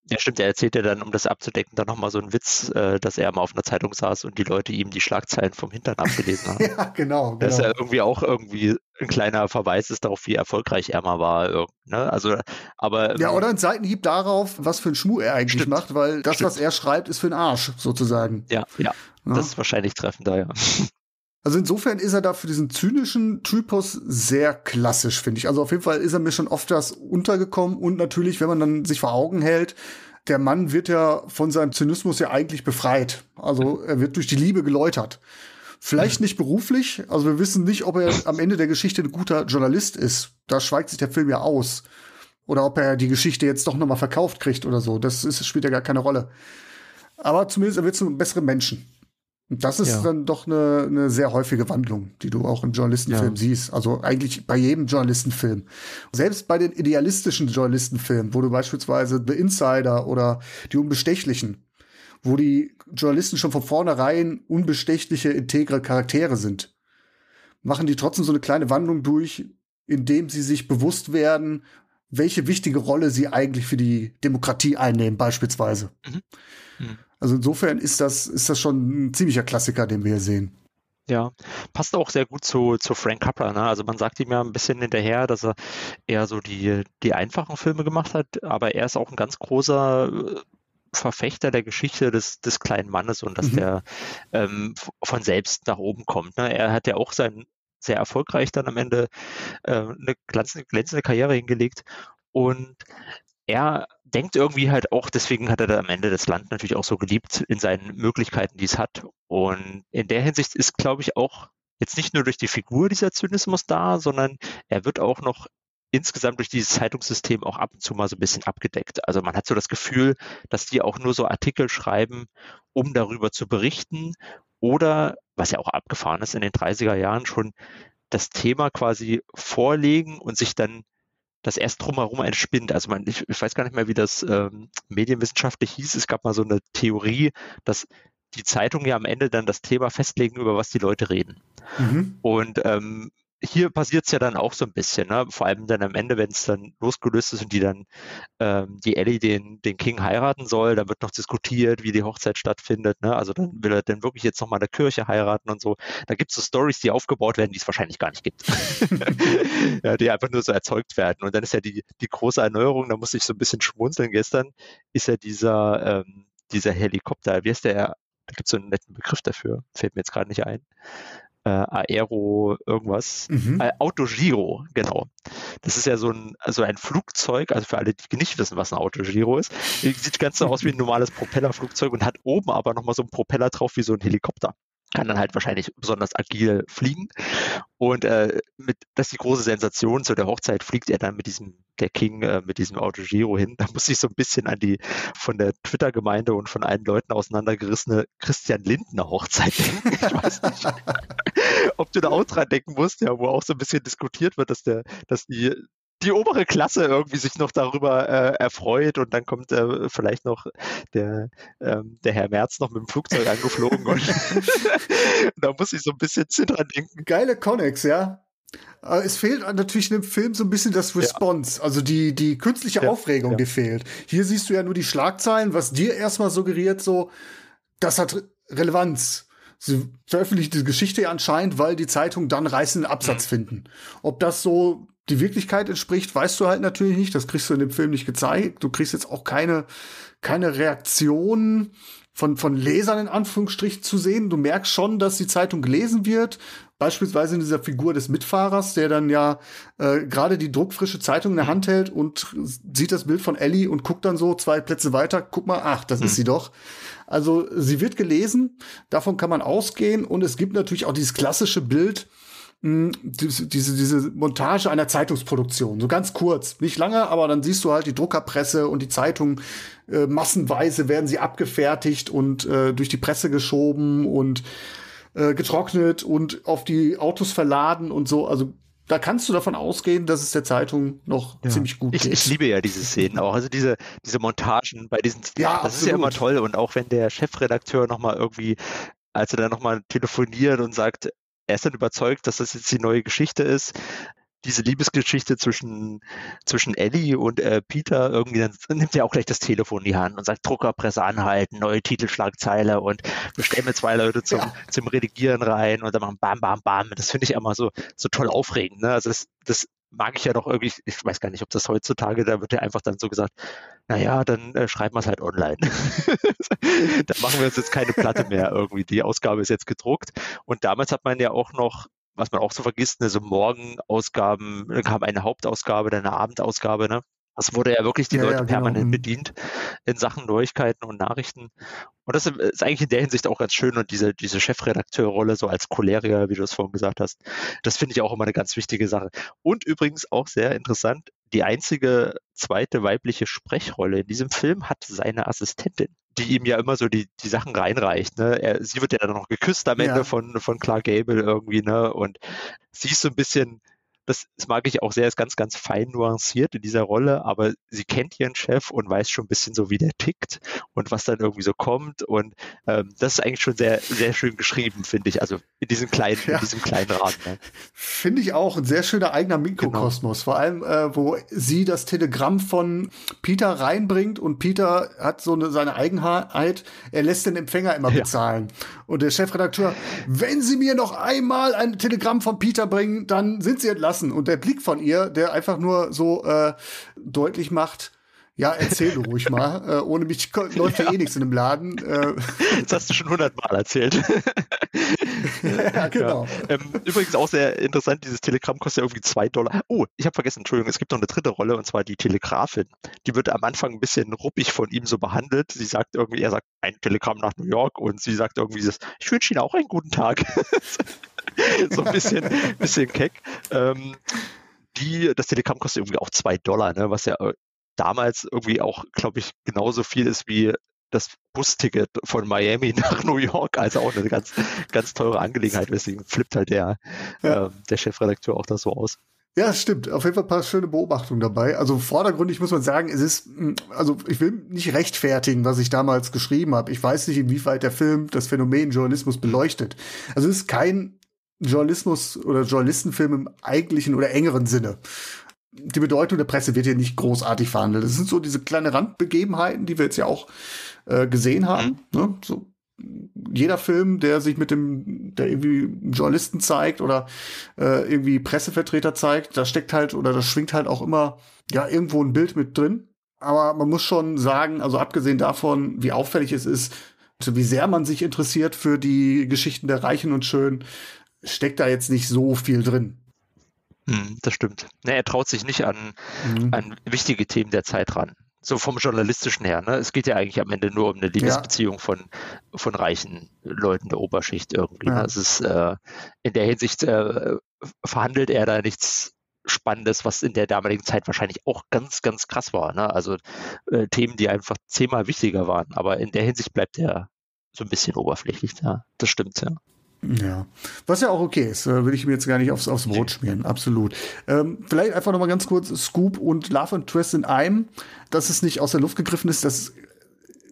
Speaker 3: Ja, stimmt. Er erzählt ja dann, um das abzudecken, dann nochmal so einen Witz, äh, dass er mal auf einer Zeitung saß und die Leute ihm die Schlagzeilen vom Hintern abgelesen haben.
Speaker 2: ja, genau. genau.
Speaker 3: Das ist ja irgendwie auch irgendwie ein kleiner Verweis ist darauf, wie erfolgreich er mal war. Ne? Also, aber
Speaker 2: ja, oder ein Seitenhieb darauf, was für ein Schmuh er eigentlich stimmt. macht, weil das, stimmt. was er schreibt, ist für den Arsch sozusagen.
Speaker 3: Ja, ja, ja. Das ist wahrscheinlich treffender, ja.
Speaker 2: Also insofern ist er da für diesen zynischen Typus sehr klassisch, finde ich. Also auf jeden Fall ist er mir schon oft das untergekommen und natürlich, wenn man dann sich vor Augen hält, der Mann wird ja von seinem Zynismus ja eigentlich befreit. Also er wird durch die Liebe geläutert. Vielleicht nicht beruflich, also wir wissen nicht, ob er am Ende der Geschichte ein guter Journalist ist. Da schweigt sich der Film ja aus. Oder ob er die Geschichte jetzt doch nochmal verkauft kriegt oder so. Das ist, spielt ja gar keine Rolle. Aber zumindest er wird zu einem besseren Menschen. Und das ist ja. dann doch eine, eine sehr häufige Wandlung, die du auch im Journalistenfilm ja. siehst. Also eigentlich bei jedem Journalistenfilm. Selbst bei den idealistischen Journalistenfilmen, wo du beispielsweise The Insider oder Die Unbestechlichen, wo die Journalisten schon von vornherein unbestechliche, integre Charaktere sind, machen die trotzdem so eine kleine Wandlung durch, indem sie sich bewusst werden, welche wichtige Rolle sie eigentlich für die Demokratie einnehmen, beispielsweise. Mhm. Mhm. Also insofern ist das, ist das schon ein ziemlicher Klassiker, den wir hier sehen.
Speaker 3: Ja, passt auch sehr gut zu, zu Frank Capra. Ne? Also man sagt ihm ja ein bisschen hinterher, dass er eher so die, die einfachen Filme gemacht hat, aber er ist auch ein ganz großer äh, Verfechter der Geschichte des, des kleinen Mannes und dass mhm. der ähm, von selbst nach oben kommt. Ne? Er hat ja auch sein sehr erfolgreich dann am Ende äh, eine glänzende, glänzende Karriere hingelegt und er denkt irgendwie halt auch, deswegen hat er da am Ende das Land natürlich auch so geliebt in seinen Möglichkeiten, die es hat. Und in der Hinsicht ist, glaube ich, auch jetzt nicht nur durch die Figur dieser Zynismus da, sondern er wird auch noch insgesamt durch dieses Zeitungssystem auch ab und zu mal so ein bisschen abgedeckt. Also man hat so das Gefühl, dass die auch nur so Artikel schreiben, um darüber zu berichten oder, was ja auch abgefahren ist in den 30er Jahren schon, das Thema quasi vorlegen und sich dann das erst drumherum entspinnt. Also man, ich, ich weiß gar nicht mehr, wie das ähm, medienwissenschaftlich hieß. Es gab mal so eine Theorie, dass die Zeitungen ja am Ende dann das Thema festlegen, über was die Leute reden. Mhm. Und ähm, hier passiert es ja dann auch so ein bisschen, ne? vor allem dann am Ende, wenn es dann losgelöst ist und die dann ähm, die Ellie den, den King heiraten soll, da wird noch diskutiert, wie die Hochzeit stattfindet. Ne? Also dann will er dann wirklich jetzt nochmal in der Kirche heiraten und so. Da gibt es so Stories, die aufgebaut werden, die es wahrscheinlich gar nicht gibt. ja, die einfach nur so erzeugt werden. Und dann ist ja die, die große Erneuerung, da muss ich so ein bisschen schmunzeln. Gestern ist ja dieser, ähm, dieser Helikopter, wie heißt der? Da gibt es so einen netten Begriff dafür, fällt mir jetzt gerade nicht ein äh, Aero irgendwas. Mhm. Äh, Autogiro, genau. Das ist ja so ein, also ein Flugzeug, also für alle, die nicht wissen, was ein Autogiro ist, sieht ganz so aus wie ein normales Propellerflugzeug und hat oben aber nochmal so einen Propeller drauf wie so ein Helikopter kann dann halt wahrscheinlich besonders agil fliegen. Und äh, mit, das ist die große Sensation. Zu der Hochzeit fliegt er dann mit diesem, der King, äh, mit diesem Autogiro hin. Da muss ich so ein bisschen an die von der Twitter-Gemeinde und von allen Leuten auseinandergerissene Christian Lindner Hochzeit denken. Ich weiß nicht, ob du da auch dran denken musst, ja, wo auch so ein bisschen diskutiert wird, dass der, dass die die obere Klasse irgendwie sich noch darüber äh, erfreut und dann kommt äh, vielleicht noch der, ähm, der Herr Merz noch mit dem Flugzeug angeflogen und da muss ich so ein bisschen zittern denken.
Speaker 2: Geile Connex, ja. Es fehlt natürlich in dem Film so ein bisschen das Response, ja. also die, die künstliche ja, Aufregung, ja. die fehlt. Hier siehst du ja nur die Schlagzeilen, was dir erstmal suggeriert, so, das hat Relevanz. Sie veröffentlichen die Geschichte ja anscheinend, weil die Zeitung dann reißenden Absatz mhm. finden. Ob das so die Wirklichkeit entspricht, weißt du halt natürlich nicht. Das kriegst du in dem Film nicht gezeigt. Du kriegst jetzt auch keine, keine Reaktion von, von Lesern in Anführungsstrichen zu sehen. Du merkst schon, dass die Zeitung gelesen wird. Beispielsweise in dieser Figur des Mitfahrers, der dann ja äh, gerade die druckfrische Zeitung in der Hand hält und sieht das Bild von Ellie und guckt dann so zwei Plätze weiter. Guck mal, ach, das hm. ist sie doch. Also sie wird gelesen, davon kann man ausgehen. Und es gibt natürlich auch dieses klassische Bild, mh, diese, diese, Montage einer Zeitungsproduktion. So ganz kurz, nicht lange, aber dann siehst du halt die Druckerpresse und die Zeitung. Äh, massenweise werden sie abgefertigt und äh, durch die Presse geschoben und äh, getrocknet und auf die Autos verladen und so. Also da kannst du davon ausgehen, dass es der Zeitung noch ja. ziemlich gut
Speaker 3: ich,
Speaker 2: geht.
Speaker 3: Ich liebe ja diese Szenen auch, also diese, diese Montagen bei diesen, ja, das absolut. ist ja immer toll und auch wenn der Chefredakteur nochmal irgendwie, als er dann nochmal telefoniert und sagt, er ist dann überzeugt, dass das jetzt die neue Geschichte ist, diese Liebesgeschichte zwischen, zwischen Ellie und äh, Peter irgendwie, dann nimmt er auch gleich das Telefon in die Hand und sagt, Druckerpresse anhalten, neue Titelschlagzeile und bestellen mir zwei Leute zum, ja. zum Redigieren rein und dann machen bam, bam, bam. Das finde ich immer so, so toll aufregend. Ne? Also das, das mag ich ja noch irgendwie, ich weiß gar nicht, ob das heutzutage, da wird ja einfach dann so gesagt, naja, dann äh, schreiben wir es halt online. dann machen wir uns jetzt keine Platte mehr irgendwie. Die Ausgabe ist jetzt gedruckt. Und damals hat man ja auch noch was man auch so vergisst, ne, so Morgenausgaben, dann kam eine Hauptausgabe, dann eine Abendausgabe, ne? Das wurde ja wirklich die ja, Leute ja, genau. permanent mhm. bedient in Sachen Neuigkeiten und Nachrichten. Und das ist eigentlich in der Hinsicht auch ganz schön. Und diese, diese Chefredakteurrolle, so als Choleriker, wie du es vorhin gesagt hast, das finde ich auch immer eine ganz wichtige Sache. Und übrigens auch sehr interessant, die einzige zweite weibliche Sprechrolle in diesem Film hat seine Assistentin die ihm ja immer so die, die Sachen reinreicht. Ne? Er, sie wird ja dann noch geküsst am Ende ja. von, von Clark Gable irgendwie, ne? Und sie ist so ein bisschen das, das mag ich auch sehr, ist ganz, ganz fein nuanciert in dieser Rolle, aber sie kennt ihren Chef und weiß schon ein bisschen so, wie der tickt und was dann irgendwie so kommt. Und ähm, das ist eigentlich schon sehr, sehr schön geschrieben, finde ich. Also in diesem kleinen, ja. in diesem kleinen Rahmen. Ne?
Speaker 2: Finde ich auch ein sehr schöner eigener Mikrokosmos. Genau. Vor allem, äh, wo sie das Telegramm von Peter reinbringt und Peter hat so eine, seine Eigenheit, er lässt den Empfänger immer bezahlen. Ja. Und der Chefredakteur, wenn Sie mir noch einmal ein Telegramm von Peter bringen, dann sind Sie entlassen lassen. Und der Blick von ihr, der einfach nur so äh, deutlich macht, ja, erzähl du ruhig mal. Äh, ohne mich läuft ja eh nichts in dem Laden. Äh.
Speaker 3: Das hast du schon hundertmal erzählt.
Speaker 2: ja, genau.
Speaker 3: Ja. Ähm, übrigens auch sehr interessant, dieses Telegramm kostet ja irgendwie zwei Dollar. Oh, ich habe vergessen, Entschuldigung, es gibt noch eine dritte Rolle und zwar die Telegrafin. Die wird am Anfang ein bisschen ruppig von ihm so behandelt. Sie sagt irgendwie, er sagt ein Telegramm nach New York und sie sagt irgendwie, ich wünsche Ihnen auch einen guten Tag. so ein bisschen, bisschen keck. Ähm, die, das Telegramm kostet irgendwie auch zwei Dollar, ne, was ja äh, damals irgendwie auch, glaube ich, genauso viel ist wie das Busticket von Miami nach New York, also auch eine ganz, ganz teure Angelegenheit. Deswegen flippt halt der, ja. äh, der Chefredakteur auch das so aus.
Speaker 2: Ja, stimmt. Auf jeden Fall ein paar schöne Beobachtungen dabei. Also vordergründig muss man sagen, es ist, hm, also ich will nicht rechtfertigen, was ich damals geschrieben habe. Ich weiß nicht, inwieweit der Film das Phänomen Journalismus beleuchtet. Also es ist kein Journalismus oder Journalistenfilm im eigentlichen oder engeren Sinne. Die Bedeutung der Presse wird hier nicht großartig verhandelt. Das sind so diese kleine Randbegebenheiten, die wir jetzt ja auch äh, gesehen haben. Mhm. Ne? So jeder Film, der sich mit dem, der irgendwie Journalisten zeigt oder äh, irgendwie Pressevertreter zeigt, da steckt halt oder da schwingt halt auch immer ja irgendwo ein Bild mit drin. Aber man muss schon sagen, also abgesehen davon, wie auffällig es ist, wie sehr man sich interessiert für die Geschichten der Reichen und Schönen, steckt da jetzt nicht so viel drin.
Speaker 3: Hm, das stimmt. Ne, er traut sich nicht an, mhm. an wichtige Themen der Zeit ran. So vom journalistischen her. Ne? Es geht ja eigentlich am Ende nur um eine Liebesbeziehung ja. von, von reichen Leuten der Oberschicht irgendwie. Ne? Ja. Es ist äh, in der Hinsicht äh, verhandelt er da nichts Spannendes, was in der damaligen Zeit wahrscheinlich auch ganz, ganz krass war. Ne? Also äh, Themen, die einfach zehnmal wichtiger waren. Aber in der Hinsicht bleibt er so ein bisschen oberflächlich. Ja, das stimmt, ja.
Speaker 2: Ja, was ja auch okay ist, äh, will ich mir jetzt gar nicht aufs, aufs Brot schmieren, absolut. Ähm, vielleicht einfach noch mal ganz kurz Scoop und Love and Twist in einem, dass es nicht aus der Luft gegriffen ist, das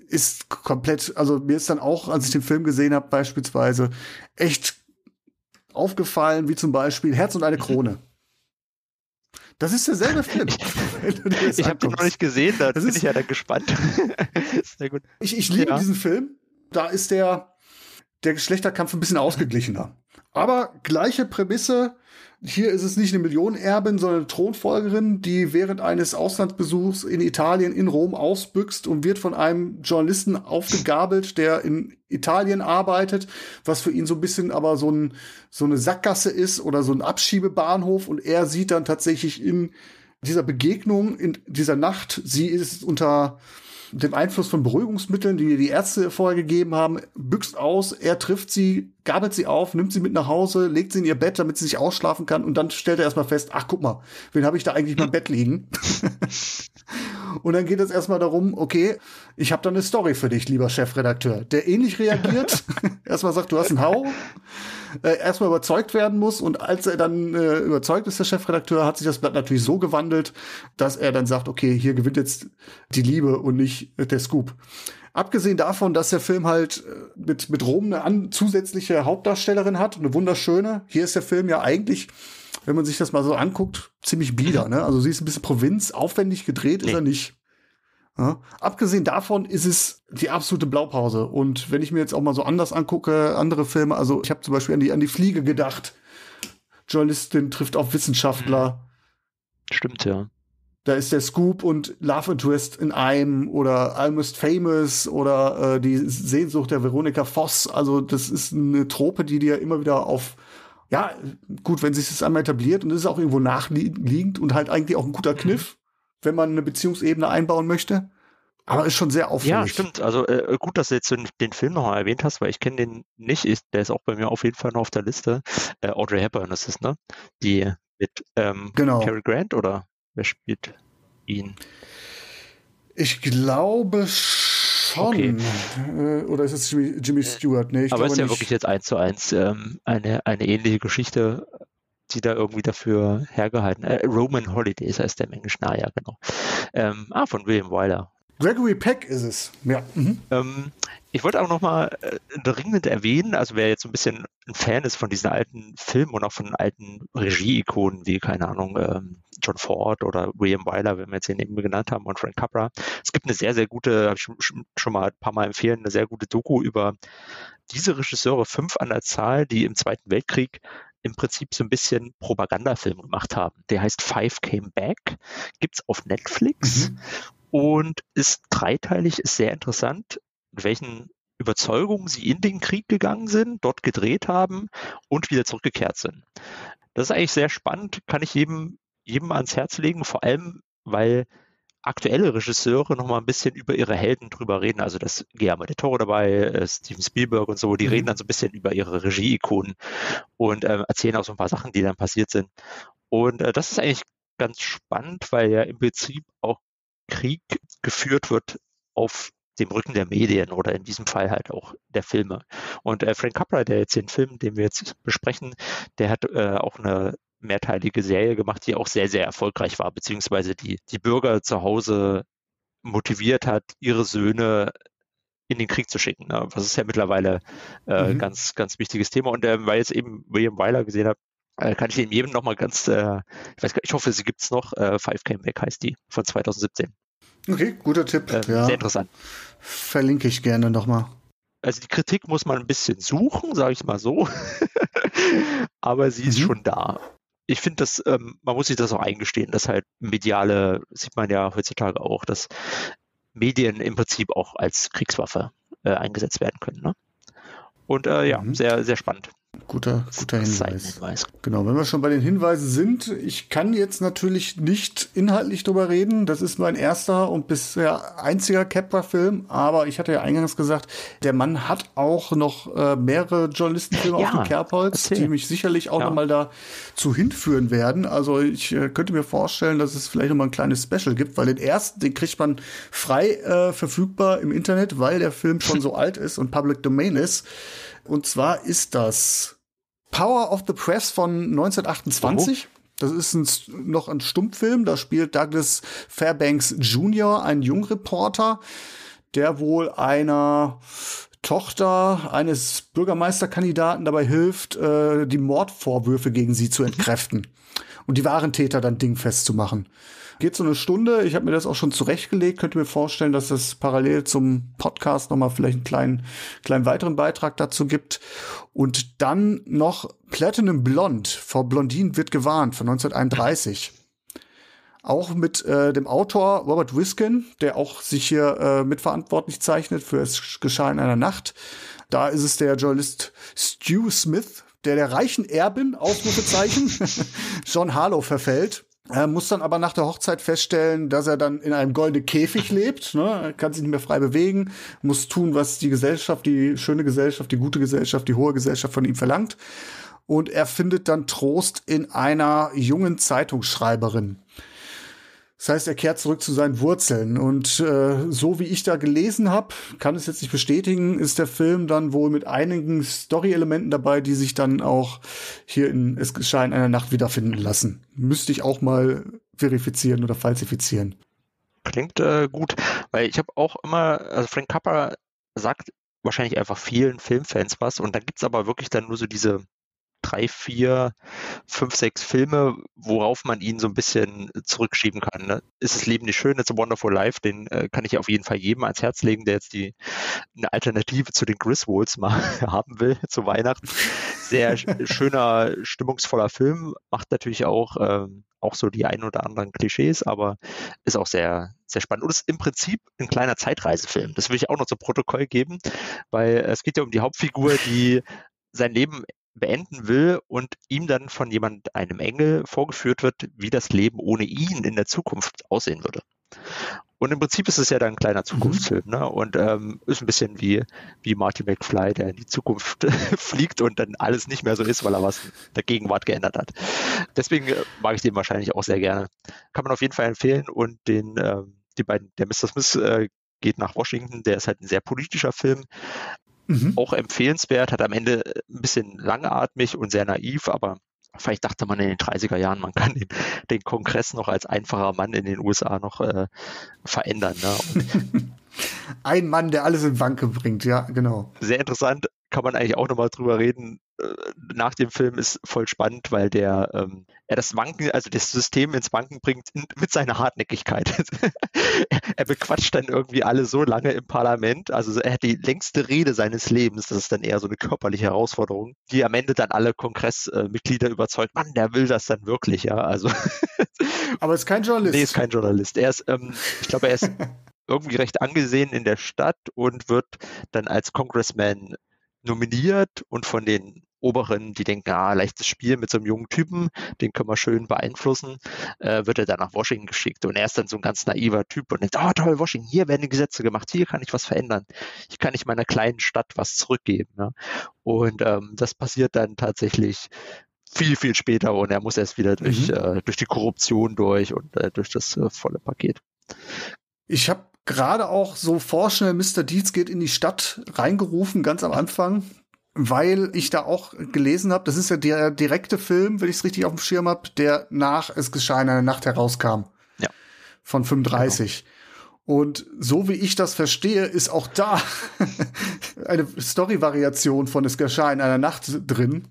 Speaker 2: ist komplett, also mir ist dann auch, als ich den Film gesehen habe, beispielsweise echt aufgefallen, wie zum Beispiel Herz und eine Krone. Das ist derselbe Film.
Speaker 3: ich habe den noch nicht gesehen, da bin ich ja dann gespannt.
Speaker 2: Sehr gut. Ich, ich liebe
Speaker 3: Ja.
Speaker 2: diesen Film. Da ist der, der Geschlechterkampf ein bisschen ausgeglichener. Aber gleiche Prämisse. Hier ist es nicht eine Millionenerbin, sondern eine Thronfolgerin, die während eines Auslandsbesuchs in Italien, in Rom ausbüchst und wird von einem Journalisten aufgegabelt, der in Italien arbeitet, was für ihn so ein bisschen aber so, ein, so eine Sackgasse ist oder so ein Abschiebebahnhof. Und er sieht dann tatsächlich in dieser Begegnung, in dieser Nacht, sie ist unter dem Einfluss von Beruhigungsmitteln, die die Ärzte vorher gegeben haben, büxt aus, er trifft sie, gabelt sie auf, nimmt sie mit nach Hause, legt sie in ihr Bett, damit sie sich ausschlafen kann und dann stellt er erstmal fest, ach guck mal, wen habe ich da eigentlich mal im Bett liegen? und dann geht es erstmal darum, okay, ich habe da eine Story für dich, lieber Chefredakteur, der ähnlich reagiert, erstmal sagt, du hast einen Hau, äh, erstmal überzeugt werden muss und als er dann äh, überzeugt ist, der Chefredakteur, hat sich das Blatt natürlich so gewandelt, dass er dann sagt, okay, hier gewinnt jetzt die Liebe und nicht äh, der Scoop. Abgesehen davon, dass der Film halt äh, mit, mit Rom eine an, zusätzliche Hauptdarstellerin hat, eine wunderschöne. Hier ist der Film ja eigentlich, wenn man sich das mal so anguckt, ziemlich bieder. Ne? Also sie ist ein bisschen Provinz, aufwendig gedreht ist
Speaker 3: Nee.
Speaker 2: er nicht. Ja. Abgesehen davon ist es die absolute Blaupause. Und wenn ich mir jetzt auch mal so anders angucke, andere Filme, also ich habe zum Beispiel an die, an die Fliege gedacht. Journalistin trifft auf Wissenschaftler.
Speaker 3: Stimmt, ja.
Speaker 2: Da ist der Scoop und Love Interest in einem oder Almost Famous oder äh, die Sehnsucht der Veronika Voss. Also das ist eine Trope, die dir immer wieder auf ja, gut, wenn sich das einmal etabliert und es ist auch irgendwo nachliegend und halt eigentlich auch ein guter Kniff, wenn man eine Beziehungsebene einbauen möchte. Aber ist schon sehr auffällig.
Speaker 3: Ja, stimmt. Also äh, gut, dass du jetzt den, den Film nochmal erwähnt hast, weil ich kenne den nicht. Ich, der ist auch bei mir auf jeden Fall noch auf der Liste. Äh, Audrey Hepburn ist es, ne? Die mit ähm,
Speaker 2: Genau.
Speaker 3: Cary Grant oder wer spielt ihn?
Speaker 2: Ich glaube schon.
Speaker 3: Okay.
Speaker 2: Äh, oder ist es Jimmy, Jimmy Stewart? Nee, ich
Speaker 3: Aber
Speaker 2: glaube
Speaker 3: ist ja
Speaker 2: nicht.
Speaker 3: wirklich jetzt eins zu eins ähm, eine, eine ähnliche Geschichte, die da irgendwie dafür hergehalten. Äh, Roman Holidays heißt der im Englischen. Ah ja, genau. Ähm, ah, von William Wyler.
Speaker 2: Gregory Peck ist es. Ja. Mhm.
Speaker 3: Ähm, ich wollte auch nochmal äh, dringend erwähnen, also wer jetzt so ein bisschen ein Fan ist von diesen alten Filmen und auch von alten Regie-Ikonen wie, keine Ahnung, ähm, John Ford oder William Wyler, wenn wir jetzt den eben genannt haben, und Frank Capra. Es gibt eine sehr, sehr gute, habe ich schon, mal ein paar Mal empfehlen, eine sehr gute Doku über diese Regisseure, fünf an der Zahl, die im Zweiten Weltkrieg im Prinzip so ein bisschen Propagandafilm gemacht haben. Der heißt Five Came Back, gibt's auf Netflix und ist dreiteilig, ist sehr interessant, mit welchen Überzeugungen sie in den Krieg gegangen sind, dort gedreht haben und wieder zurückgekehrt sind. Das ist eigentlich sehr spannend, kann ich jedem, jedem ans Herz legen, vor allem, weil aktuelle Regisseure noch mal ein bisschen über ihre Helden drüber reden. Also das Guillermo del Toro dabei, äh, Steven Spielberg und so, die
Speaker 2: Mhm.
Speaker 3: reden dann so ein bisschen über ihre Regie-Ikonen und ähm, erzählen auch so ein paar Sachen, die dann passiert sind. Und äh, das ist eigentlich ganz spannend, weil ja im Prinzip auch Krieg geführt wird auf dem Rücken der Medien oder in diesem Fall halt auch der Filme. Und äh, Frank Capra, der jetzt den Film, den wir jetzt besprechen, der hat äh, auch eine mehrteilige Serie gemacht, die auch sehr, sehr erfolgreich war, beziehungsweise die, die Bürger zu Hause motiviert hat, ihre Söhne in den Krieg zu schicken. Ne? Das ist ja mittlerweile äh,
Speaker 2: Mhm.
Speaker 3: ganz, ganz wichtiges Thema. Und äh, weil ich jetzt eben William Wyler gesehen habe, äh, kann ich dem jedem nochmal ganz, äh, ich weiß gar nicht, ich hoffe, sie gibt's noch, äh, Five Came Back heißt die, von 2017.
Speaker 2: Okay, guter Tipp.
Speaker 3: Äh,
Speaker 2: ja.
Speaker 3: Sehr interessant.
Speaker 2: Verlinke ich gerne nochmal.
Speaker 3: Also die Kritik muss man ein bisschen suchen, sage ich mal so. Aber sie ist
Speaker 2: Mhm.
Speaker 3: schon da. Ich finde, dass ähm, man muss sich das auch eingestehen, dass halt mediale, sieht man ja heutzutage auch, dass Medien im Prinzip auch als Kriegswaffe äh, eingesetzt werden können. Ne? Und äh, ja,
Speaker 2: Mhm.
Speaker 3: sehr, sehr spannend.
Speaker 2: Guter, guter Hinweis.
Speaker 3: Hinweis.
Speaker 2: Genau, wenn wir schon bei den Hinweisen sind, ich kann jetzt natürlich nicht inhaltlich drüber reden. Das ist mein erster und bisher einziger Capra-Film. Aber ich hatte ja eingangs gesagt, der Mann hat auch noch äh, mehrere Journalistenfilme
Speaker 3: Ja,
Speaker 2: auf dem Kerbholz,
Speaker 3: erzähl.
Speaker 2: die mich sicherlich auch
Speaker 3: Ja.
Speaker 2: noch mal dazu hinführen werden. Also ich äh, könnte mir vorstellen, dass es vielleicht noch mal ein kleines Special gibt, weil den ersten, den kriegt man frei äh, verfügbar im Internet, weil der Film schon so alt ist und Public Domain ist. Und zwar ist das Power of the Press von 1928. Das ist ein, noch ein Stummfilm. Da spielt Douglas Fairbanks Jr., ein Jungreporter, der wohl einer Tochter eines Bürgermeisterkandidaten dabei hilft, äh, die Mordvorwürfe gegen sie zu entkräften und die wahren Täter dann dingfest zu machen. Geht so eine Stunde. Ich habe mir das auch schon zurechtgelegt. Könnte mir vorstellen, dass es parallel zum Podcast noch mal vielleicht einen kleinen, kleinen weiteren Beitrag dazu gibt. Und dann noch Platinum Blond vor Blondin wird gewarnt von 1931 auch mit äh, dem Autor Robert Wiskin, der auch sich hier äh, mitverantwortlich zeichnet für es geschah in einer Nacht. Da ist es der Journalist Stu Smith, der der reichen Erbin, Ausrufezeichen, John Harlow verfällt. Er muss dann aber nach der Hochzeit feststellen, dass er dann in einem goldenen Käfig lebt, ne? er kann sich nicht mehr frei bewegen, muss tun, was die Gesellschaft, die schöne Gesellschaft, die gute Gesellschaft, die hohe Gesellschaft von ihm verlangt. Und er findet dann Trost in einer jungen Zeitungsschreiberin. Das heißt, er kehrt zurück zu seinen Wurzeln. Und äh, so wie ich da gelesen habe, kann es jetzt nicht bestätigen, ist der Film dann wohl mit einigen Story-Elementen dabei, die sich dann auch hier in Es geschah in einer Nacht wiederfinden lassen. Müsste ich auch mal verifizieren oder falsifizieren.
Speaker 3: Klingt äh, gut, weil ich habe auch immer, also Frank Capra sagt wahrscheinlich einfach vielen Filmfans was und da gibt's aber wirklich dann nur so diese drei, vier, fünf, sechs Filme, worauf man ihn so ein bisschen zurückschieben kann. Ne? Ist das Leben nicht schön? It's a Wonderful Life. Den äh, kann ich auf jeden Fall jedem ans Herz legen, der jetzt die eine Alternative zu den Griswolds mal haben will zu Weihnachten. Sehr schöner, stimmungsvoller Film. Macht natürlich auch ähm, auch so die ein oder anderen Klischees, aber ist auch sehr, sehr spannend. Und ist im Prinzip ein kleiner Zeitreisefilm. Das will ich auch noch zu Protokoll geben, weil es geht ja um die Hauptfigur, die sein Leben beenden will und ihm dann von jemand, einem Engel, vorgeführt wird, wie das Leben ohne ihn in der Zukunft aussehen würde. Und im Prinzip ist es ja dann ein kleiner mhm. Zukunftsfilm, ne? Und ähm, ist ein bisschen wie, wie Marty McFly, der in die Zukunft fliegt und dann alles nicht mehr so ist, weil er was in der Gegenwart geändert hat. Deswegen äh, mag ich den wahrscheinlich auch sehr gerne. Kann man auf jeden Fall empfehlen und den, ähm, die beiden, der Mr. Smith äh, geht nach Washington, der ist halt ein sehr politischer Film, Mhm. Auch empfehlenswert, hat am Ende ein bisschen langatmig und sehr naiv, aber vielleicht dachte man in den 30er Jahren, man kann den, den Kongress noch als einfacher Mann in den USA noch äh, verändern.
Speaker 2: Ne? Ein Mann, der alles in Wanke bringt, ja, genau.
Speaker 3: Sehr interessant, kann man eigentlich auch nochmal drüber reden. Äh, nach dem Film ist voll spannend, weil der ähm, er das Wanken, also das System ins Wanken bringt in, mit seiner Hartnäckigkeit. er bequatscht dann irgendwie alle so lange im Parlament. Also er hat die längste Rede seines Lebens. Das ist dann eher so eine körperliche Herausforderung, die am Ende dann alle Kongressmitglieder überzeugt. Mann, der will das dann wirklich, ja. Also
Speaker 2: aber ist kein Journalist.
Speaker 3: Nee, ist kein Journalist. Er ist, ähm, ich glaube, er ist irgendwie recht angesehen in der Stadt und wird dann als Congressman nominiert und von den Oberen, die denken, ah, leichtes Spiel mit so einem jungen Typen, den können wir schön beeinflussen, äh, wird er dann nach Washington geschickt. Und er ist dann so ein ganz naiver Typ und denkt, oh toll, Washington, hier werden die Gesetze gemacht, hier kann ich was verändern, hier kann ich meiner kleinen Stadt was zurückgeben. Ne? Und ähm, das passiert dann tatsächlich viel, viel später und er muss erst wieder durch, mhm. äh, durch die Korruption durch und äh, durch das äh, volle Paket.
Speaker 2: Ich habe gerade auch so vorschnell Mr. Deeds geht in die Stadt reingerufen, ganz am Anfang, weil ich da auch gelesen habe, das ist ja der direkte Film, wenn ich es richtig auf dem Schirm habe, der nach Es geschah in einer Nacht herauskam.
Speaker 3: Ja.
Speaker 2: Von 35. Genau. Und so wie ich das verstehe, ist auch da eine Story-Variation von Es geschah in einer Nacht drin,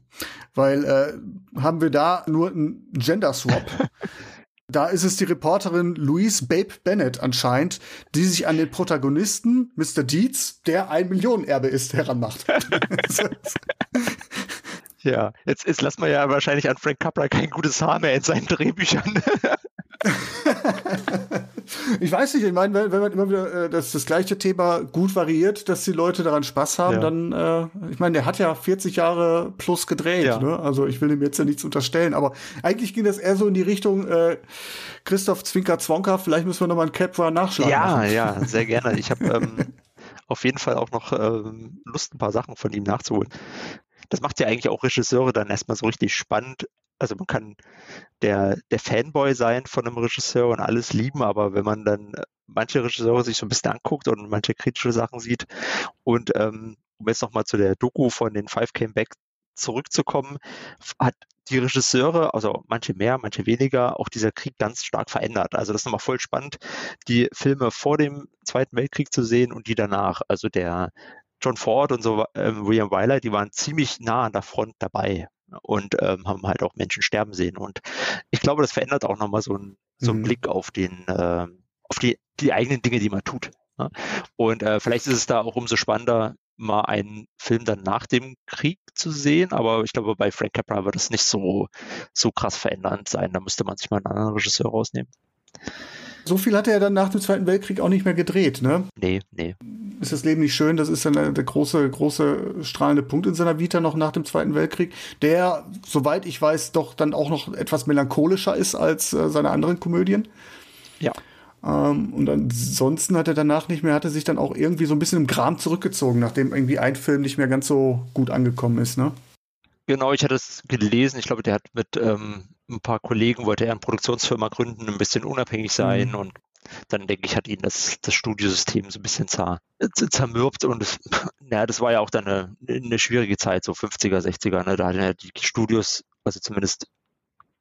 Speaker 2: weil äh, haben wir da nur einen Gender-Swap. Da ist es die Reporterin Louise Babe Bennett anscheinend, die sich an den Protagonisten, Mr. Dietz, der ein Millionenerbe ist, heranmacht.
Speaker 3: ja, jetzt, jetzt lassen wir ja wahrscheinlich an Frank Capra kein gutes Haar mehr in seinen Drehbüchern.
Speaker 2: ich weiß nicht, ich meine, wenn, wenn man immer wieder äh, das, das gleiche Thema gut variiert, dass die Leute daran Spaß haben, ja. dann, äh, ich meine, der hat ja 40 Jahre plus gedreht, ja. ne? Also ich will ihm jetzt ja nichts unterstellen, aber eigentlich ging das eher so in die Richtung, äh, Christoph Zwinker Zwonka, vielleicht müssen wir nochmal ein Capra nachschlagen.
Speaker 3: Ja,
Speaker 2: machen.
Speaker 3: ja, sehr gerne. Ich habe ähm, auf jeden Fall auch noch ähm, Lust, ein paar Sachen von ihm nachzuholen. Das macht ja eigentlich auch Regisseure dann erstmal so richtig spannend, also man kann der, der Fanboy sein von einem Regisseur und alles lieben, aber wenn man dann äh, manche Regisseure sich so ein bisschen anguckt und manche kritische Sachen sieht und ähm, um jetzt nochmal zu der Doku von den Five Came Back zurückzukommen, hat die Regisseure, also manche mehr, manche weniger, auch dieser Krieg ganz stark verändert. Also das ist nochmal voll spannend, die Filme vor dem Zweiten Weltkrieg zu sehen und die danach. Also der John Ford und so, ähm, William Wyler, die waren ziemlich nah an der Front dabei und ähm, haben halt auch Menschen sterben sehen. Und ich glaube, das verändert auch nochmal so, ein, so einen mhm. Blick auf den, äh, auf die, die eigenen Dinge, die man tut. Ne? Und äh, vielleicht ist es da auch umso spannender, mal einen Film dann nach dem Krieg zu sehen, aber ich glaube, bei Frank Capra wird es nicht so, so krass verändernd sein. Da müsste man sich mal einen anderen Regisseur rausnehmen.
Speaker 2: So viel hat er dann nach dem Zweiten Weltkrieg auch nicht mehr gedreht, ne?
Speaker 3: Nee, nee.
Speaker 2: Ist das Leben nicht schön? Das ist dann der große, große strahlende Punkt in seiner Vita noch nach dem Zweiten Weltkrieg, der, soweit ich weiß, doch dann auch noch etwas melancholischer ist als äh, seine anderen Komödien.
Speaker 3: Ja.
Speaker 2: Ähm, und ansonsten hat er danach nicht mehr, hatte sich dann auch irgendwie so ein bisschen im Gram zurückgezogen, nachdem irgendwie ein Film nicht mehr ganz so gut angekommen ist, ne?
Speaker 3: Genau, ich hatte es gelesen. Ich glaube, der hat mit ähm, ein paar Kollegen, wollte er eine Produktionsfirma gründen, ein bisschen unabhängig sein mhm. und dann denke ich, hat ihn das, das Studiosystem so ein bisschen zer, zermürbt und das, ja, das war ja auch dann eine, eine schwierige Zeit, so 50er, 60er, ne? da hatten ja die Studios, also zumindest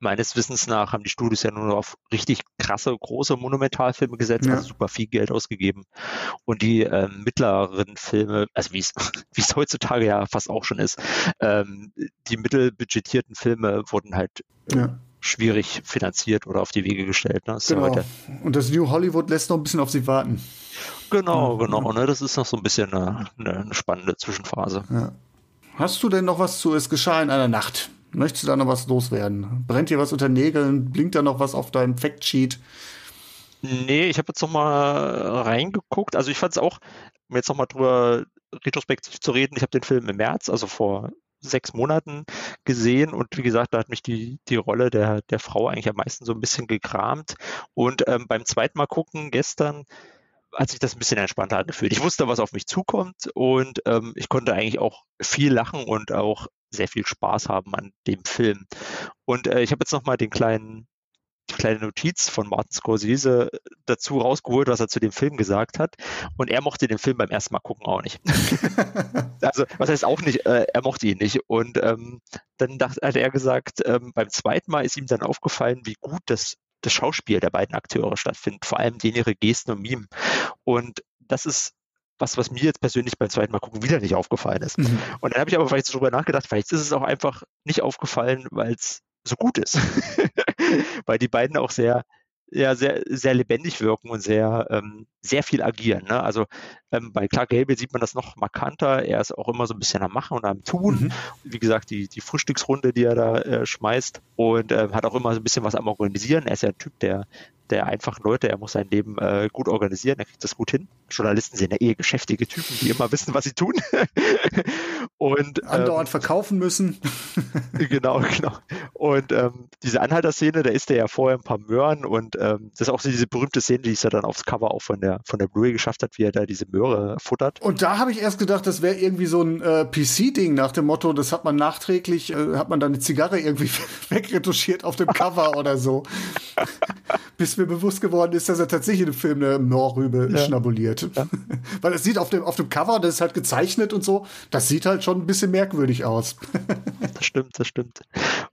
Speaker 3: meines Wissens nach haben die Studios ja nur auf richtig krasse, große Monumentalfilme gesetzt, ja. also super viel Geld ausgegeben. Und die ähm, mittleren Filme, also wie es heutzutage ja fast auch schon ist, ähm, die mittelbudgetierten Filme wurden halt ja. schwierig finanziert oder auf die Wege gestellt. Ne?
Speaker 2: Das genau. Ja Und das New Hollywood lässt noch ein bisschen auf sie warten.
Speaker 3: Genau, genau. Ne? Das ist noch so ein bisschen eine, eine spannende Zwischenphase.
Speaker 2: Hast du denn noch was zu Es geschah in einer Nacht? Möchtest du da noch was loswerden? Brennt dir was unter Nägeln? Blinkt da noch was auf deinem Factsheet?
Speaker 3: Nee, ich habe jetzt noch mal reingeguckt. Also ich fand es auch, um jetzt noch mal drüber retrospektiv zu reden, ich habe den Film im März, also vor sechs Monaten gesehen und wie gesagt, da hat mich die, die Rolle der, der Frau eigentlich am meisten so ein bisschen gekramt. Und ähm, beim zweiten Mal gucken gestern hat sich das ein bisschen entspannter angefühlt. Ich wusste, was auf mich zukommt und ähm, ich konnte eigentlich auch viel lachen und auch sehr viel Spaß haben an dem Film. Und äh, ich habe jetzt nochmal den kleinen die kleine Notiz von Martin Scorsese dazu rausgeholt, was er zu dem Film gesagt hat. Und er mochte den Film beim ersten Mal gucken auch nicht. also, was heißt auch nicht, äh, er mochte ihn nicht. Und ähm, dann dacht, hat er gesagt, ähm, beim zweiten Mal ist ihm dann aufgefallen, wie gut das, das Schauspiel der beiden Akteure stattfindet, vor allem den ihre Gesten und Mimen. Und das ist was, was mir jetzt persönlich beim zweiten Mal gucken wieder nicht aufgefallen ist. Mhm. Und dann habe ich aber vielleicht so drüber nachgedacht, vielleicht ist es auch einfach nicht aufgefallen, weil es so gut ist. weil die beiden auch sehr, ja, sehr, sehr lebendig wirken und sehr, ähm, sehr viel agieren. Ne? Also ähm, bei Clark Gable sieht man das noch markanter. Er ist auch immer so ein bisschen am Machen und am Tun. Mhm. Wie gesagt, die, die Frühstücksrunde, die er da äh, schmeißt und äh, hat auch immer so ein bisschen was am Organisieren. Er ist ja ein Typ, der, der einfachen Leute, er muss sein Leben äh, gut organisieren, er kriegt das gut hin. Journalisten sind ja eh geschäftige Typen, die immer wissen, was sie tun.
Speaker 2: und andauernd ähm, verkaufen müssen.
Speaker 3: genau, genau. Und ähm, diese Anhalter-Szene, da ist er ja vorher ein paar Möhren und ähm, das ist auch so diese berühmte Szene, die es ja dann aufs Cover auch von der von der Blu-ray geschafft hat, wie er da diese Möhre futtert.
Speaker 2: Und da habe ich erst gedacht, das wäre irgendwie so ein äh, PC-Ding nach dem Motto, das hat man nachträglich, äh, hat man da eine Zigarre irgendwie wegretuschiert auf dem Cover oder so. Bis mir bewusst geworden ist, dass er tatsächlich in dem Film eine Moorrübe ja. schnabuliert. Ja. Weil es sieht auf dem, auf dem Cover, das ist halt gezeichnet und so, das sieht halt schon ein bisschen merkwürdig aus.
Speaker 3: das stimmt, das stimmt.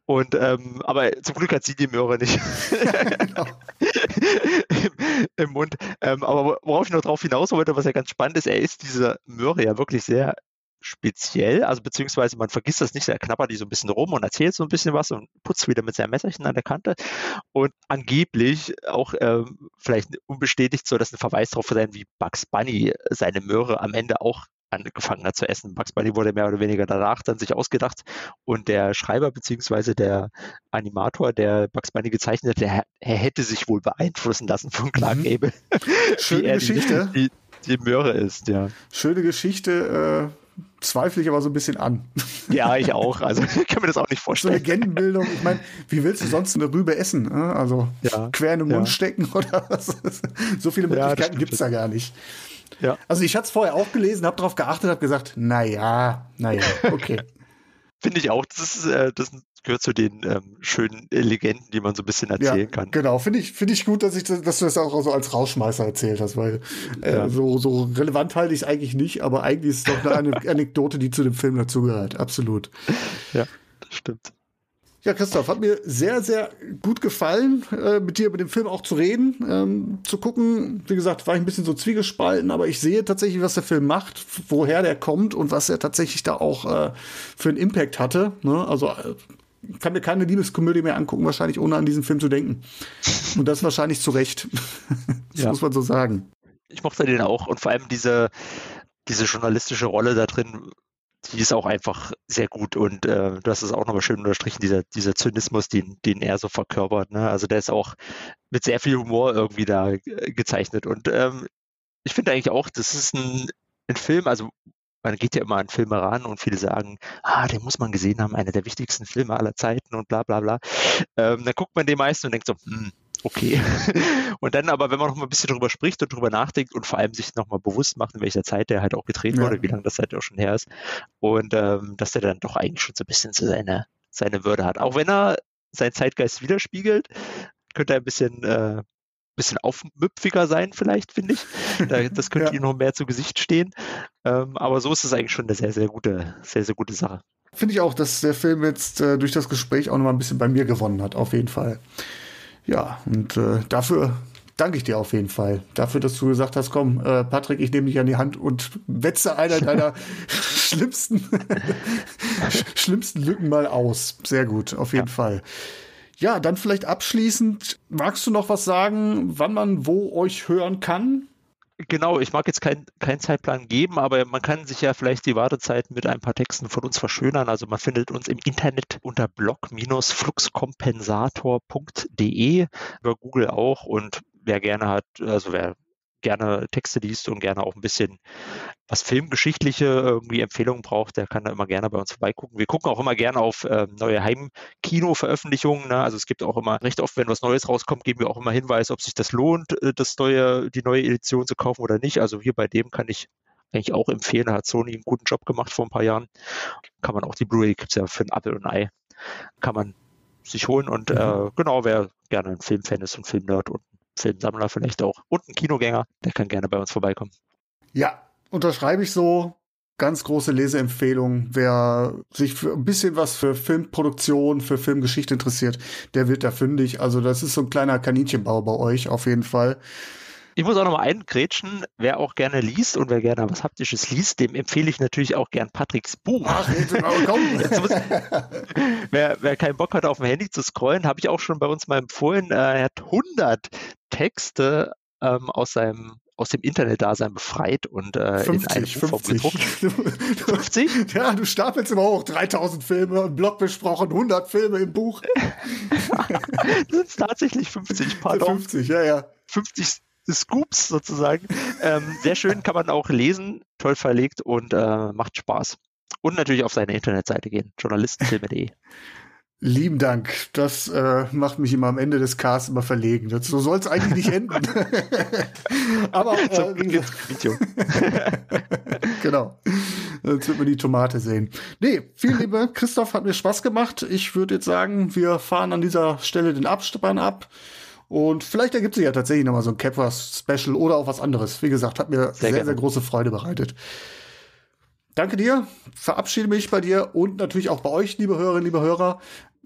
Speaker 3: Und ähm, aber zum Glück hat sie die Möhre nicht genau. Im, Im, Mund. Ähm, aber worauf ich noch drauf hinaus wollte, was ja ganz spannend ist, er ist diese Möhre ja wirklich sehr speziell, also beziehungsweise man vergisst das nicht, er knabbert die so ein bisschen rum und erzählt so ein bisschen was und putzt wieder mit seinem Messerchen an der Kante. Und angeblich auch ähm, vielleicht unbestätigt soll das ein Verweis darauf sein, wie Bugs Bunny seine Möhre am Ende auch angefangen hat zu essen. Bugs Bunny wurde mehr oder weniger danach dann sich ausgedacht und der Schreiber beziehungsweise der Animator, der Bugs Bunny gezeichnet hat, der, er hätte sich wohl beeinflussen lassen von Clark mhm. Gable.
Speaker 2: Schöne Geschichte.
Speaker 3: Die, die, die Möhre ist, ja.
Speaker 2: Schöne Geschichte. Äh zweifle ich aber so ein bisschen an.
Speaker 3: Ja, ich auch. Also ich kann mir das auch nicht vorstellen.
Speaker 2: So Legendenbildung. Ich meine, wie willst du sonst eine Rübe essen? Ne? Also ja, quer in den Mund ja. stecken oder was? So viele Möglichkeiten ja, gibt es da gar nicht. Ja. Also ich hatte es vorher auch gelesen, habe darauf geachtet, habe gesagt, naja, naja, okay.
Speaker 3: Finde ich auch. Das, ist, äh, das gehört zu den ähm, schönen Legenden, die man so ein bisschen erzählen ja, kann.
Speaker 2: Genau, finde ich, finde ich gut, dass, ich, dass du das auch so als Rausschmeißer erzählt hast, weil äh, ja. so, so relevant halte ich es eigentlich nicht, aber eigentlich ist es doch eine Anekdote, die zu dem Film dazugehört. Absolut.
Speaker 3: Ja, das stimmt.
Speaker 2: Ja, Christoph, hat mir sehr, sehr gut gefallen, äh, mit dir über den Film auch zu reden, ähm, zu gucken. Wie gesagt, war ich ein bisschen so zwiegespalten, aber ich sehe tatsächlich, was der Film macht, woher der kommt und was er tatsächlich da auch äh, für einen Impact hatte. Ne? Also äh, kann mir keine Liebeskomödie mehr angucken, wahrscheinlich ohne an diesen Film zu denken. Und das wahrscheinlich zu Recht. das ja. muss man so sagen.
Speaker 3: Ich mochte den auch und vor allem diese, diese journalistische Rolle da drin die ist auch einfach sehr gut und äh, du hast es auch nochmal schön unterstrichen, dieser, dieser Zynismus, den, den er so verkörpert. Ne? Also der ist auch mit sehr viel Humor irgendwie da äh, gezeichnet. Und ähm, ich finde eigentlich auch, das ist ein, ein Film, also man geht ja immer an Filme ran und viele sagen, ah, den muss man gesehen haben, einer der wichtigsten Filme aller Zeiten und bla bla bla. Ähm, dann guckt man den meisten und denkt so, hm, okay. und dann aber, wenn man noch mal ein bisschen drüber spricht und drüber nachdenkt und vor allem sich noch mal bewusst macht, in welcher Zeit der halt auch gedreht ja. wurde, wie lange das halt auch schon her ist und ähm, dass der dann doch eigentlich schon so ein bisschen so seine, seine Würde hat. Auch wenn er seinen Zeitgeist widerspiegelt, könnte er ein bisschen, äh, bisschen aufmüpfiger sein, vielleicht, finde ich. Das könnte ja. ihm noch mehr zu Gesicht stehen. Ähm, aber so ist es eigentlich schon eine sehr, sehr gute, sehr, sehr gute Sache.
Speaker 2: Finde ich auch, dass der Film jetzt äh, durch das Gespräch auch noch mal ein bisschen bei mir gewonnen hat, auf jeden Fall. Ja, und äh, dafür danke ich dir auf jeden Fall. Dafür, dass du gesagt hast, komm, äh, Patrick, ich nehme dich an die Hand und wetze einer deiner schlimmsten, schlimmsten Lücken mal aus. Sehr gut, auf jeden ja. Fall. Ja, dann vielleicht abschließend, magst du noch was sagen, wann man wo euch hören kann?
Speaker 3: Genau, ich mag jetzt keinen kein Zeitplan geben, aber man kann sich ja vielleicht die Wartezeit mit ein paar Texten von uns verschönern. Also man findet uns im Internet unter blog-fluxkompensator.de, über Google auch und wer gerne hat, also wer gerne Texte liest und gerne auch ein bisschen was filmgeschichtliche irgendwie Empfehlungen braucht, der kann da immer gerne bei uns vorbeigucken. Wir gucken auch immer gerne auf äh, neue Heimkino-Veröffentlichungen. Ne? Also es gibt auch immer recht oft, wenn was Neues rauskommt, geben wir auch immer Hinweise, ob sich das lohnt, äh, das neue, die neue Edition zu kaufen oder nicht. Also hier bei dem kann ich eigentlich auch empfehlen. Da hat Sony einen guten Job gemacht vor ein paar Jahren. Kann man auch die Blu-ray gibt es ja für ein Apple und ein Ei. Kann man sich holen und äh, mhm. genau, wer gerne ein Filmfan ist und Filmnerd und Filmsammler vielleicht auch und ein Kinogänger, der kann gerne bei uns vorbeikommen.
Speaker 2: Ja, unterschreibe ich so. Ganz große Leseempfehlung. Wer sich für ein bisschen was für Filmproduktion, für Filmgeschichte interessiert, der wird da fündig. Also das ist so ein kleiner Kaninchenbau bei euch auf jeden Fall.
Speaker 3: Ich muss auch noch mal eingrätschen, wer auch gerne liest und wer gerne was Haptisches liest, dem empfehle ich natürlich auch gern Patricks Buch. Ach, komm. muss, wer, wer keinen Bock hat, auf dem Handy zu scrollen, habe ich auch schon bei uns mal empfohlen. Äh, er hat 100 Texte ähm, aus seinem aus dem Internetdasein befreit und äh, 50, in einem 50. gedruckt.
Speaker 2: 50? Ja, du stapelst immer hoch. 3000 Filme, ein Blog besprochen, 100 Filme im Buch.
Speaker 3: das sind tatsächlich 50,
Speaker 2: pardon. 50, ja, ja.
Speaker 3: 50 Scoops sozusagen. Ähm, sehr schön, kann man auch lesen, toll verlegt und äh, macht Spaß. Und natürlich auf seine Internetseite gehen, journalistenfilme.de.
Speaker 2: Lieben Dank. Das äh, macht mich immer am Ende des Casts immer verlegen. Das, so soll es eigentlich nicht enden. Aber äh, Video. genau. Jetzt wird man die Tomate sehen. Nee, vielen Liebe. Christoph hat mir Spaß gemacht. Ich würde jetzt sagen, wir fahren an dieser Stelle den Abspann ab. Und vielleicht ergibt sich ja tatsächlich nochmal so ein Capras-Special oder auch was anderes. Wie gesagt, hat mir sehr, sehr, sehr große Freude bereitet. Danke dir, verabschiede mich bei dir und natürlich auch bei euch, liebe Hörerinnen, liebe Hörer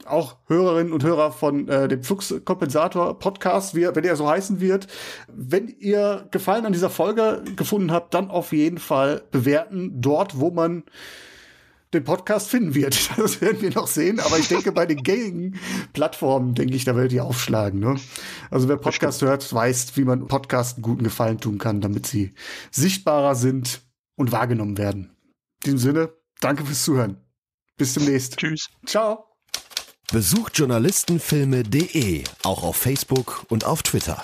Speaker 2: auch Hörerinnen und Hörer von äh, dem Fluxkompensator Podcast, wie, wenn er so heißen wird. Wenn ihr Gefallen an dieser Folge gefunden habt, dann auf jeden Fall bewerten dort, wo man den Podcast finden wird. Das werden wir noch sehen. Aber ich denke, bei den gängigen Plattformen, denke ich, da werdet ihr aufschlagen. Ne? Also wer Podcast hört, weiß, wie man Podcasts einen guten Gefallen tun kann, damit sie sichtbarer sind und wahrgenommen werden. In diesem Sinne, danke fürs Zuhören. Bis demnächst.
Speaker 3: Tschüss.
Speaker 2: Ciao.
Speaker 1: Besucht journalistenfilme.de auch auf Facebook und auf Twitter.